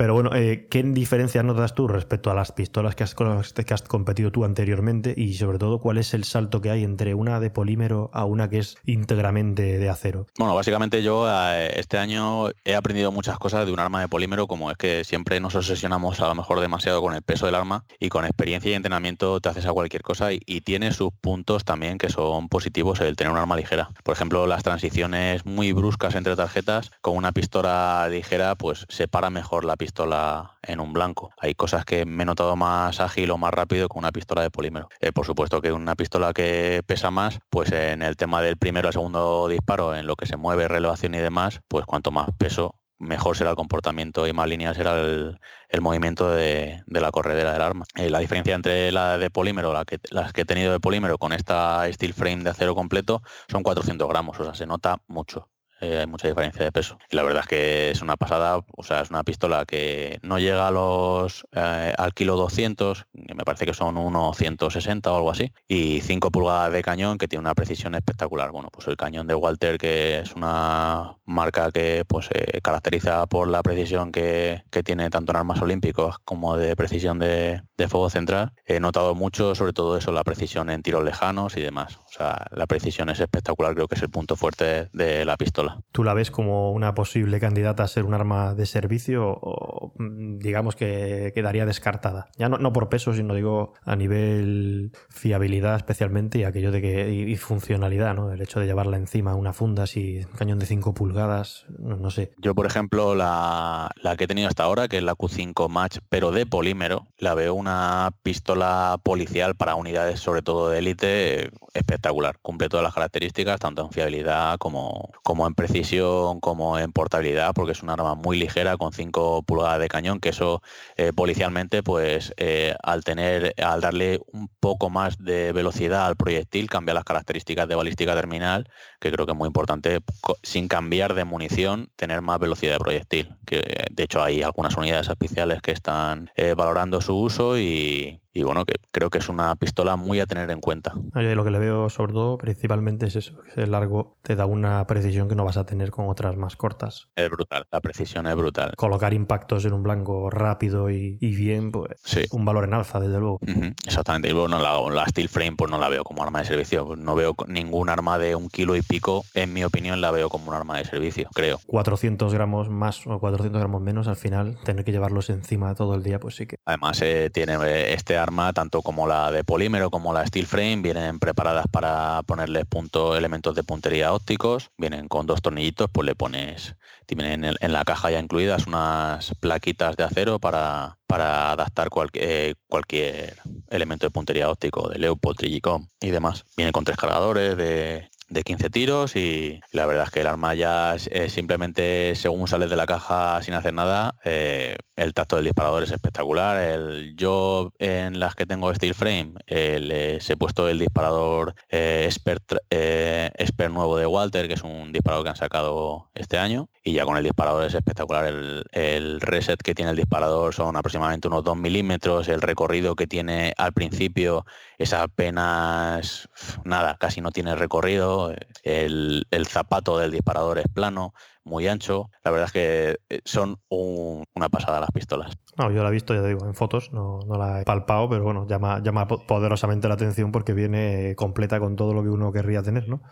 Pero bueno, eh, ¿qué diferencias notas tú respecto a las pistolas que has, que has competido tú anteriormente? Y sobre todo, ¿cuál es el salto que hay entre una de polímero a una que es íntegramente de acero? Bueno, básicamente yo este año he aprendido muchas cosas de un arma de polímero, como es que siempre nos obsesionamos a lo mejor demasiado con el peso del arma y con experiencia y entrenamiento te haces a cualquier cosa y, tiene sus puntos también que son positivos el tener un arma ligera. Por ejemplo, las transiciones muy bruscas entre tarjetas, con una pistola ligera, pues separa mejor la pistola en un blanco. Hay cosas que me he notado más ágil o más rápido con una pistola de polímero. Eh, por supuesto que una pistola que pesa más, pues en el tema del primero al segundo disparo, en lo que se mueve, relevación y demás, pues cuanto más peso, mejor será el comportamiento y más lineal será el, movimiento de, la corredera del arma. Eh, la diferencia entre la de polímero, la que, las que he tenido de polímero con esta steel frame de acero completo, son 400 gramos, o sea, se nota mucho. Eh, hay mucha diferencia de peso. Y la verdad es que es una pasada, o sea, es una pistola que no llega a los eh, al kilo 200, me parece que son unos 160 o algo así, y 5 pulgadas de cañón que tiene una precisión espectacular. Bueno, pues el cañón de Walter, que es una marca que pues se caracteriza por la precisión que, tiene tanto en armas olímpicos como de precisión de, de fuego central. He notado mucho, sobre todo eso, la precisión en tiros lejanos y demás. O sea, la precisión es espectacular, creo que es el punto fuerte de la pistola. ¿Tú la ves como una posible candidata a ser un arma de servicio o mm, digamos que quedaría descartada? Ya no, por peso, sino digo a nivel fiabilidad especialmente y aquello de que y, funcionalidad, ¿no? El hecho de llevarla encima una funda así, un cañón de 5 pulgadas, no, sé. Yo, por ejemplo, la, la que he tenido hasta ahora, que es la Q5 Match, pero de polímero, la veo una pistola policial para unidades, sobre todo de élite, espectacular. Cumple todas las características, tanto en fiabilidad como, como en precisión como en portabilidad, porque es un arma muy ligera con 5 pulgadas de cañón, que eso eh, policialmente, pues eh, al tener, al darle un poco más de velocidad al proyectil, cambia las características de balística terminal, que creo que es muy importante, sin cambiar de munición, tener más velocidad de proyectil. Que de hecho hay algunas unidades especiales que están eh, valorando su uso y, y bueno, que creo que es una pistola muy a tener en cuenta. lo que le veo sobre todo principalmente es eso, que el largo te da una precisión que no vas a tener con otras más cortas. Es brutal, la precisión es brutal. Colocar impactos en un blanco rápido y, bien, pues sí. un valor en alza, desde luego. Exactamente, y bueno, la, la, Steel Frame pues no la veo como arma de servicio, no veo ningún arma de un kilo y pico, en mi opinión la veo como un arma de servicio, creo. 400 gramos más o 400 gramos menos, al final tener que llevarlos encima todo el día, pues sí que... Además eh, tiene eh, este arma, tanto como la de polímero como la steel frame, vienen preparadas para ponerle punto, elementos de puntería ópticos, vienen con dos tornillitos, pues le pones, tienen en, la caja ya incluidas unas plaquitas de acero para, para adaptar eh, cualquier elemento de puntería óptico de Leopold, Trigicom y demás. Viene con tres cargadores de de 15 tiros y la verdad es que el arma ya es, simplemente según sales de la caja sin hacer nada, eh, el tacto del disparador es espectacular. El, yo en las que tengo Steel Frame les he puesto el disparador eh, expert, eh, nuevo de Walter, que es un disparador que han sacado este año y ya con el disparador es espectacular. El, el reset que tiene el disparador son aproximadamente unos 2 milímetros, el recorrido que tiene al principio es apenas nada, casi no tiene recorrido, el, zapato del disparador es plano, muy ancho, la verdad es que eh, son una pasada las pistolas. No, yo la he visto, ya te digo, en fotos, no, no la he palpado, pero bueno, llama, llama poderosamente la atención porque viene completa con todo lo que uno querría tener, ¿no?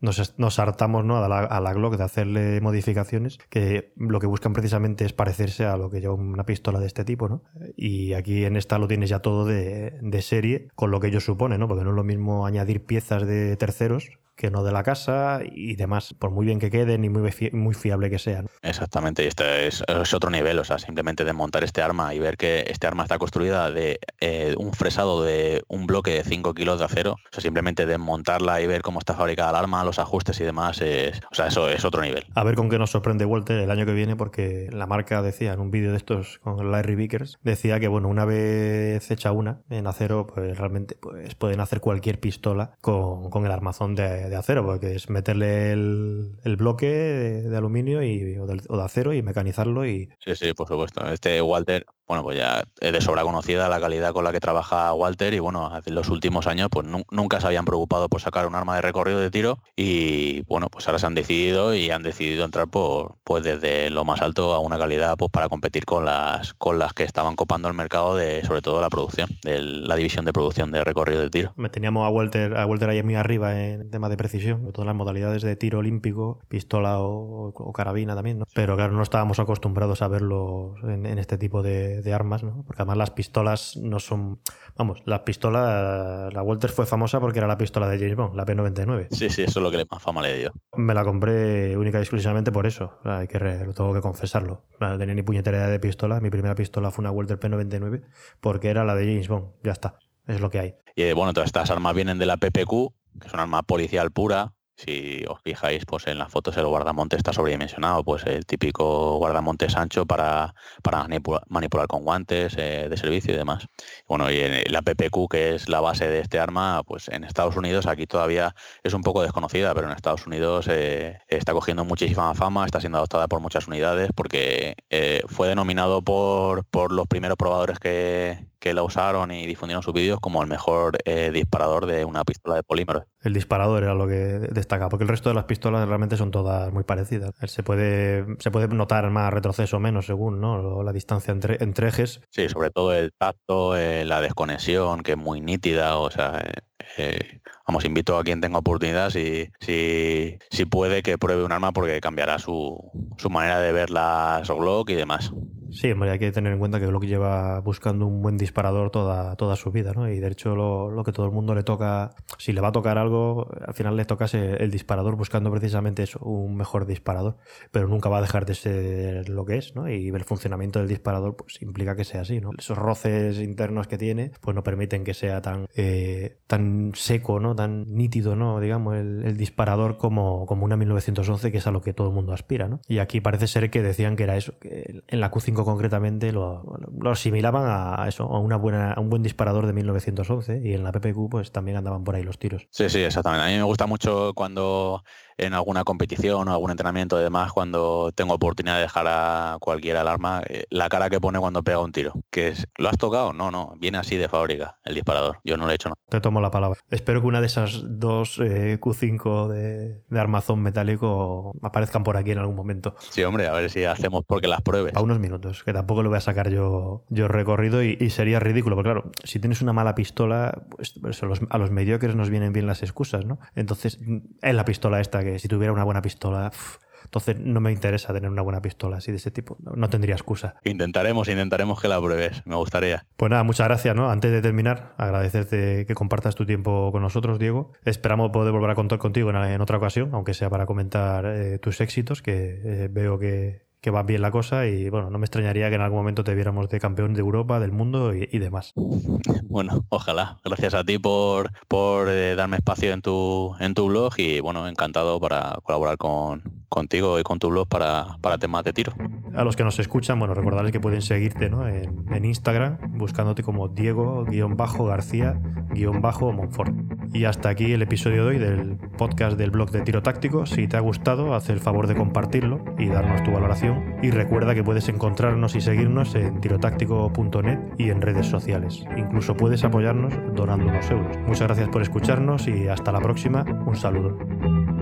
nos, nos hartamos ¿no? a, la, a la Glock de hacerle modificaciones que lo que buscan precisamente es parecerse a lo que lleva una pistola de este tipo, ¿no? Y aquí en esta lo tienes ya todo de, de serie, con lo que ello supone, ¿no? Porque no es lo mismo añadir piezas de terceros que no de la casa y demás, por muy bien que queden y muy, muy fiable que sean. Exactamente, y este es, es, otro nivel, o sea, simplemente desmontar este arma y ver que este arma está construida de eh, un fresado de un bloque de 5 kilos de acero, o sea, simplemente desmontarla y ver cómo está fabricada el arma, los ajustes y demás, es, o sea, eso es otro nivel. A ver con qué nos sorprende Walter el año que viene, porque la marca decía en un vídeo de estos con Larry Vickers, decía que, bueno, una vez hecha una en acero, pues realmente pues, pueden hacer cualquier pistola con, con el armazón de de acero, porque es meterle el, el bloque de, de aluminio y, o, de, o, de, acero y mecanizarlo y... Sí, sí, por supuesto. Este Walter, bueno, pues ya es de sobra conocida la calidad con la que trabaja Walter y bueno, en los últimos años pues nunca se habían preocupado por sacar un arma de recorrido de tiro y bueno, pues ahora se han decidido y han decidido entrar por, pues desde lo más alto a una calidad pues para competir con las, con las que estaban copando el mercado de sobre todo la producción, de la división de producción de recorrido de tiro. Teníamos a Walter, a Walter ahí muy arriba en tema de precisión, todas las modalidades de tiro olímpico, pistola o, o carabina también, ¿no? Pero claro, no estábamos acostumbrados a verlo en, en este tipo de, de, armas, ¿no? Porque además las pistolas no son... Vamos, la pistola, la Walter fue famosa porque era la pistola de James Bond, la P99. Sí, sí, eso es lo que más fama le dio. Me la compré única y exclusivamente por eso, hay que lo tengo que confesarlo. No tenía ni puñetera idea de pistola, mi primera pistola fue una Walter P99 porque era la de James Bond, ya está, es lo que hay. Y bueno, todas estas armas vienen de la PPQ, que es un arma policial pura. Si os fijáis, pues en las fotos el guardamonte está sobredimensionado, pues el típico guardamontes ancho para, para manipular, manipular con guantes eh, de servicio y demás. Bueno, y la PPQ, que es la base de este arma, pues en Estados Unidos aquí todavía es un poco desconocida, pero en Estados Unidos eh, está cogiendo muchísima fama, está siendo adoptada por muchas unidades, porque eh, fue denominado por, por los primeros probadores que, que la usaron y difundieron sus vídeos como el mejor disparador de una pistola de polímeros. El disparador era lo que porque el resto de las pistolas realmente son todas muy parecidas. Se puede, se puede notar más retroceso o menos según ¿no? la distancia entre, entre ejes. Sí, sobre todo el tacto, eh, la desconexión, que es muy nítida, o sea, eh, vamos, invito a quien tenga oportunidad, si, si, si puede, que pruebe un arma porque cambiará su, su manera de ver las Glock y demás. Sí, hombre, hay que tener en cuenta que Glock lleva buscando un buen disparador toda, toda su vida, ¿no? Y de hecho lo, lo, que todo el mundo le toca, si le va a tocar algo, al final le toca el, el disparador buscando precisamente eso, un mejor disparador, pero nunca va a dejar de ser lo que es, ¿no? Y el funcionamiento del disparador pues implica que sea así, ¿no? Esos roces internos que tiene pues no permiten que sea tan, eh, tan seco, ¿no? Tan nítido, ¿no? Digamos, el, el, disparador como, como una 1911 que es a lo que todo el mundo aspira, ¿no? Y aquí parece ser que decían que era eso, que en la Q5 concretamente lo, lo asimilaban a eso, a, una buena, a un buen disparador de 1911 y en la PPQ pues también andaban por ahí los tiros. Sí, sí, exactamente. A mí me gusta mucho cuando en alguna competición o algún entrenamiento y demás, cuando tengo oportunidad de dejar a cualquier alarma, eh, la cara que pone cuando pega un tiro. Que es, ¿lo has tocado? No, no, viene así de fábrica el disparador. Yo no le he hecho nada. Te tomo la palabra. Espero que una de esas dos eh, Q5 de, de, armazón metálico aparezcan por aquí en algún momento. Sí, hombre, a ver si hacemos porque las pruebes. A unos minutos, que tampoco lo voy a sacar yo, yo recorrido y, y sería ridículo, porque claro, si tienes una mala pistola, pues, pues a, los, a los mediocres nos vienen bien las excusas, ¿no? Entonces, es la pistola esta que si tuviera una buena pistola, entonces no me interesa tener una buena pistola así de ese tipo. No, no, tendría excusa. Intentaremos, intentaremos que la pruebes. Me gustaría. Pues nada, muchas gracias, ¿no? Antes de terminar, agradecerte que compartas tu tiempo con nosotros, Diego. Esperamos poder volver a contar contigo en, en otra ocasión, aunque sea para comentar eh, tus éxitos, que eh, veo que, que va bien la cosa y bueno, no me extrañaría que en algún momento te viéramos de campeón de Europa, del mundo y, demás. Bueno, ojalá. Gracias a ti por, por eh, darme espacio en tu, en tu blog y bueno, encantado para colaborar con, contigo y con tu blog para, para temas de tiro. A los que nos escuchan, bueno, recordarles que pueden seguirte en, en Instagram buscándote como Diego-García-Monfort. Y hasta aquí el episodio de hoy del podcast del blog de tiro táctico. Si te ha gustado, haz el favor de compartirlo y darnos tu valoración. Y recuerda que puedes encontrarnos y seguirnos en tirotáctico.net y en redes sociales. Incluso puedes apoyarnos donando unos euros. Muchas gracias por escucharnos y hasta la próxima. Un saludo.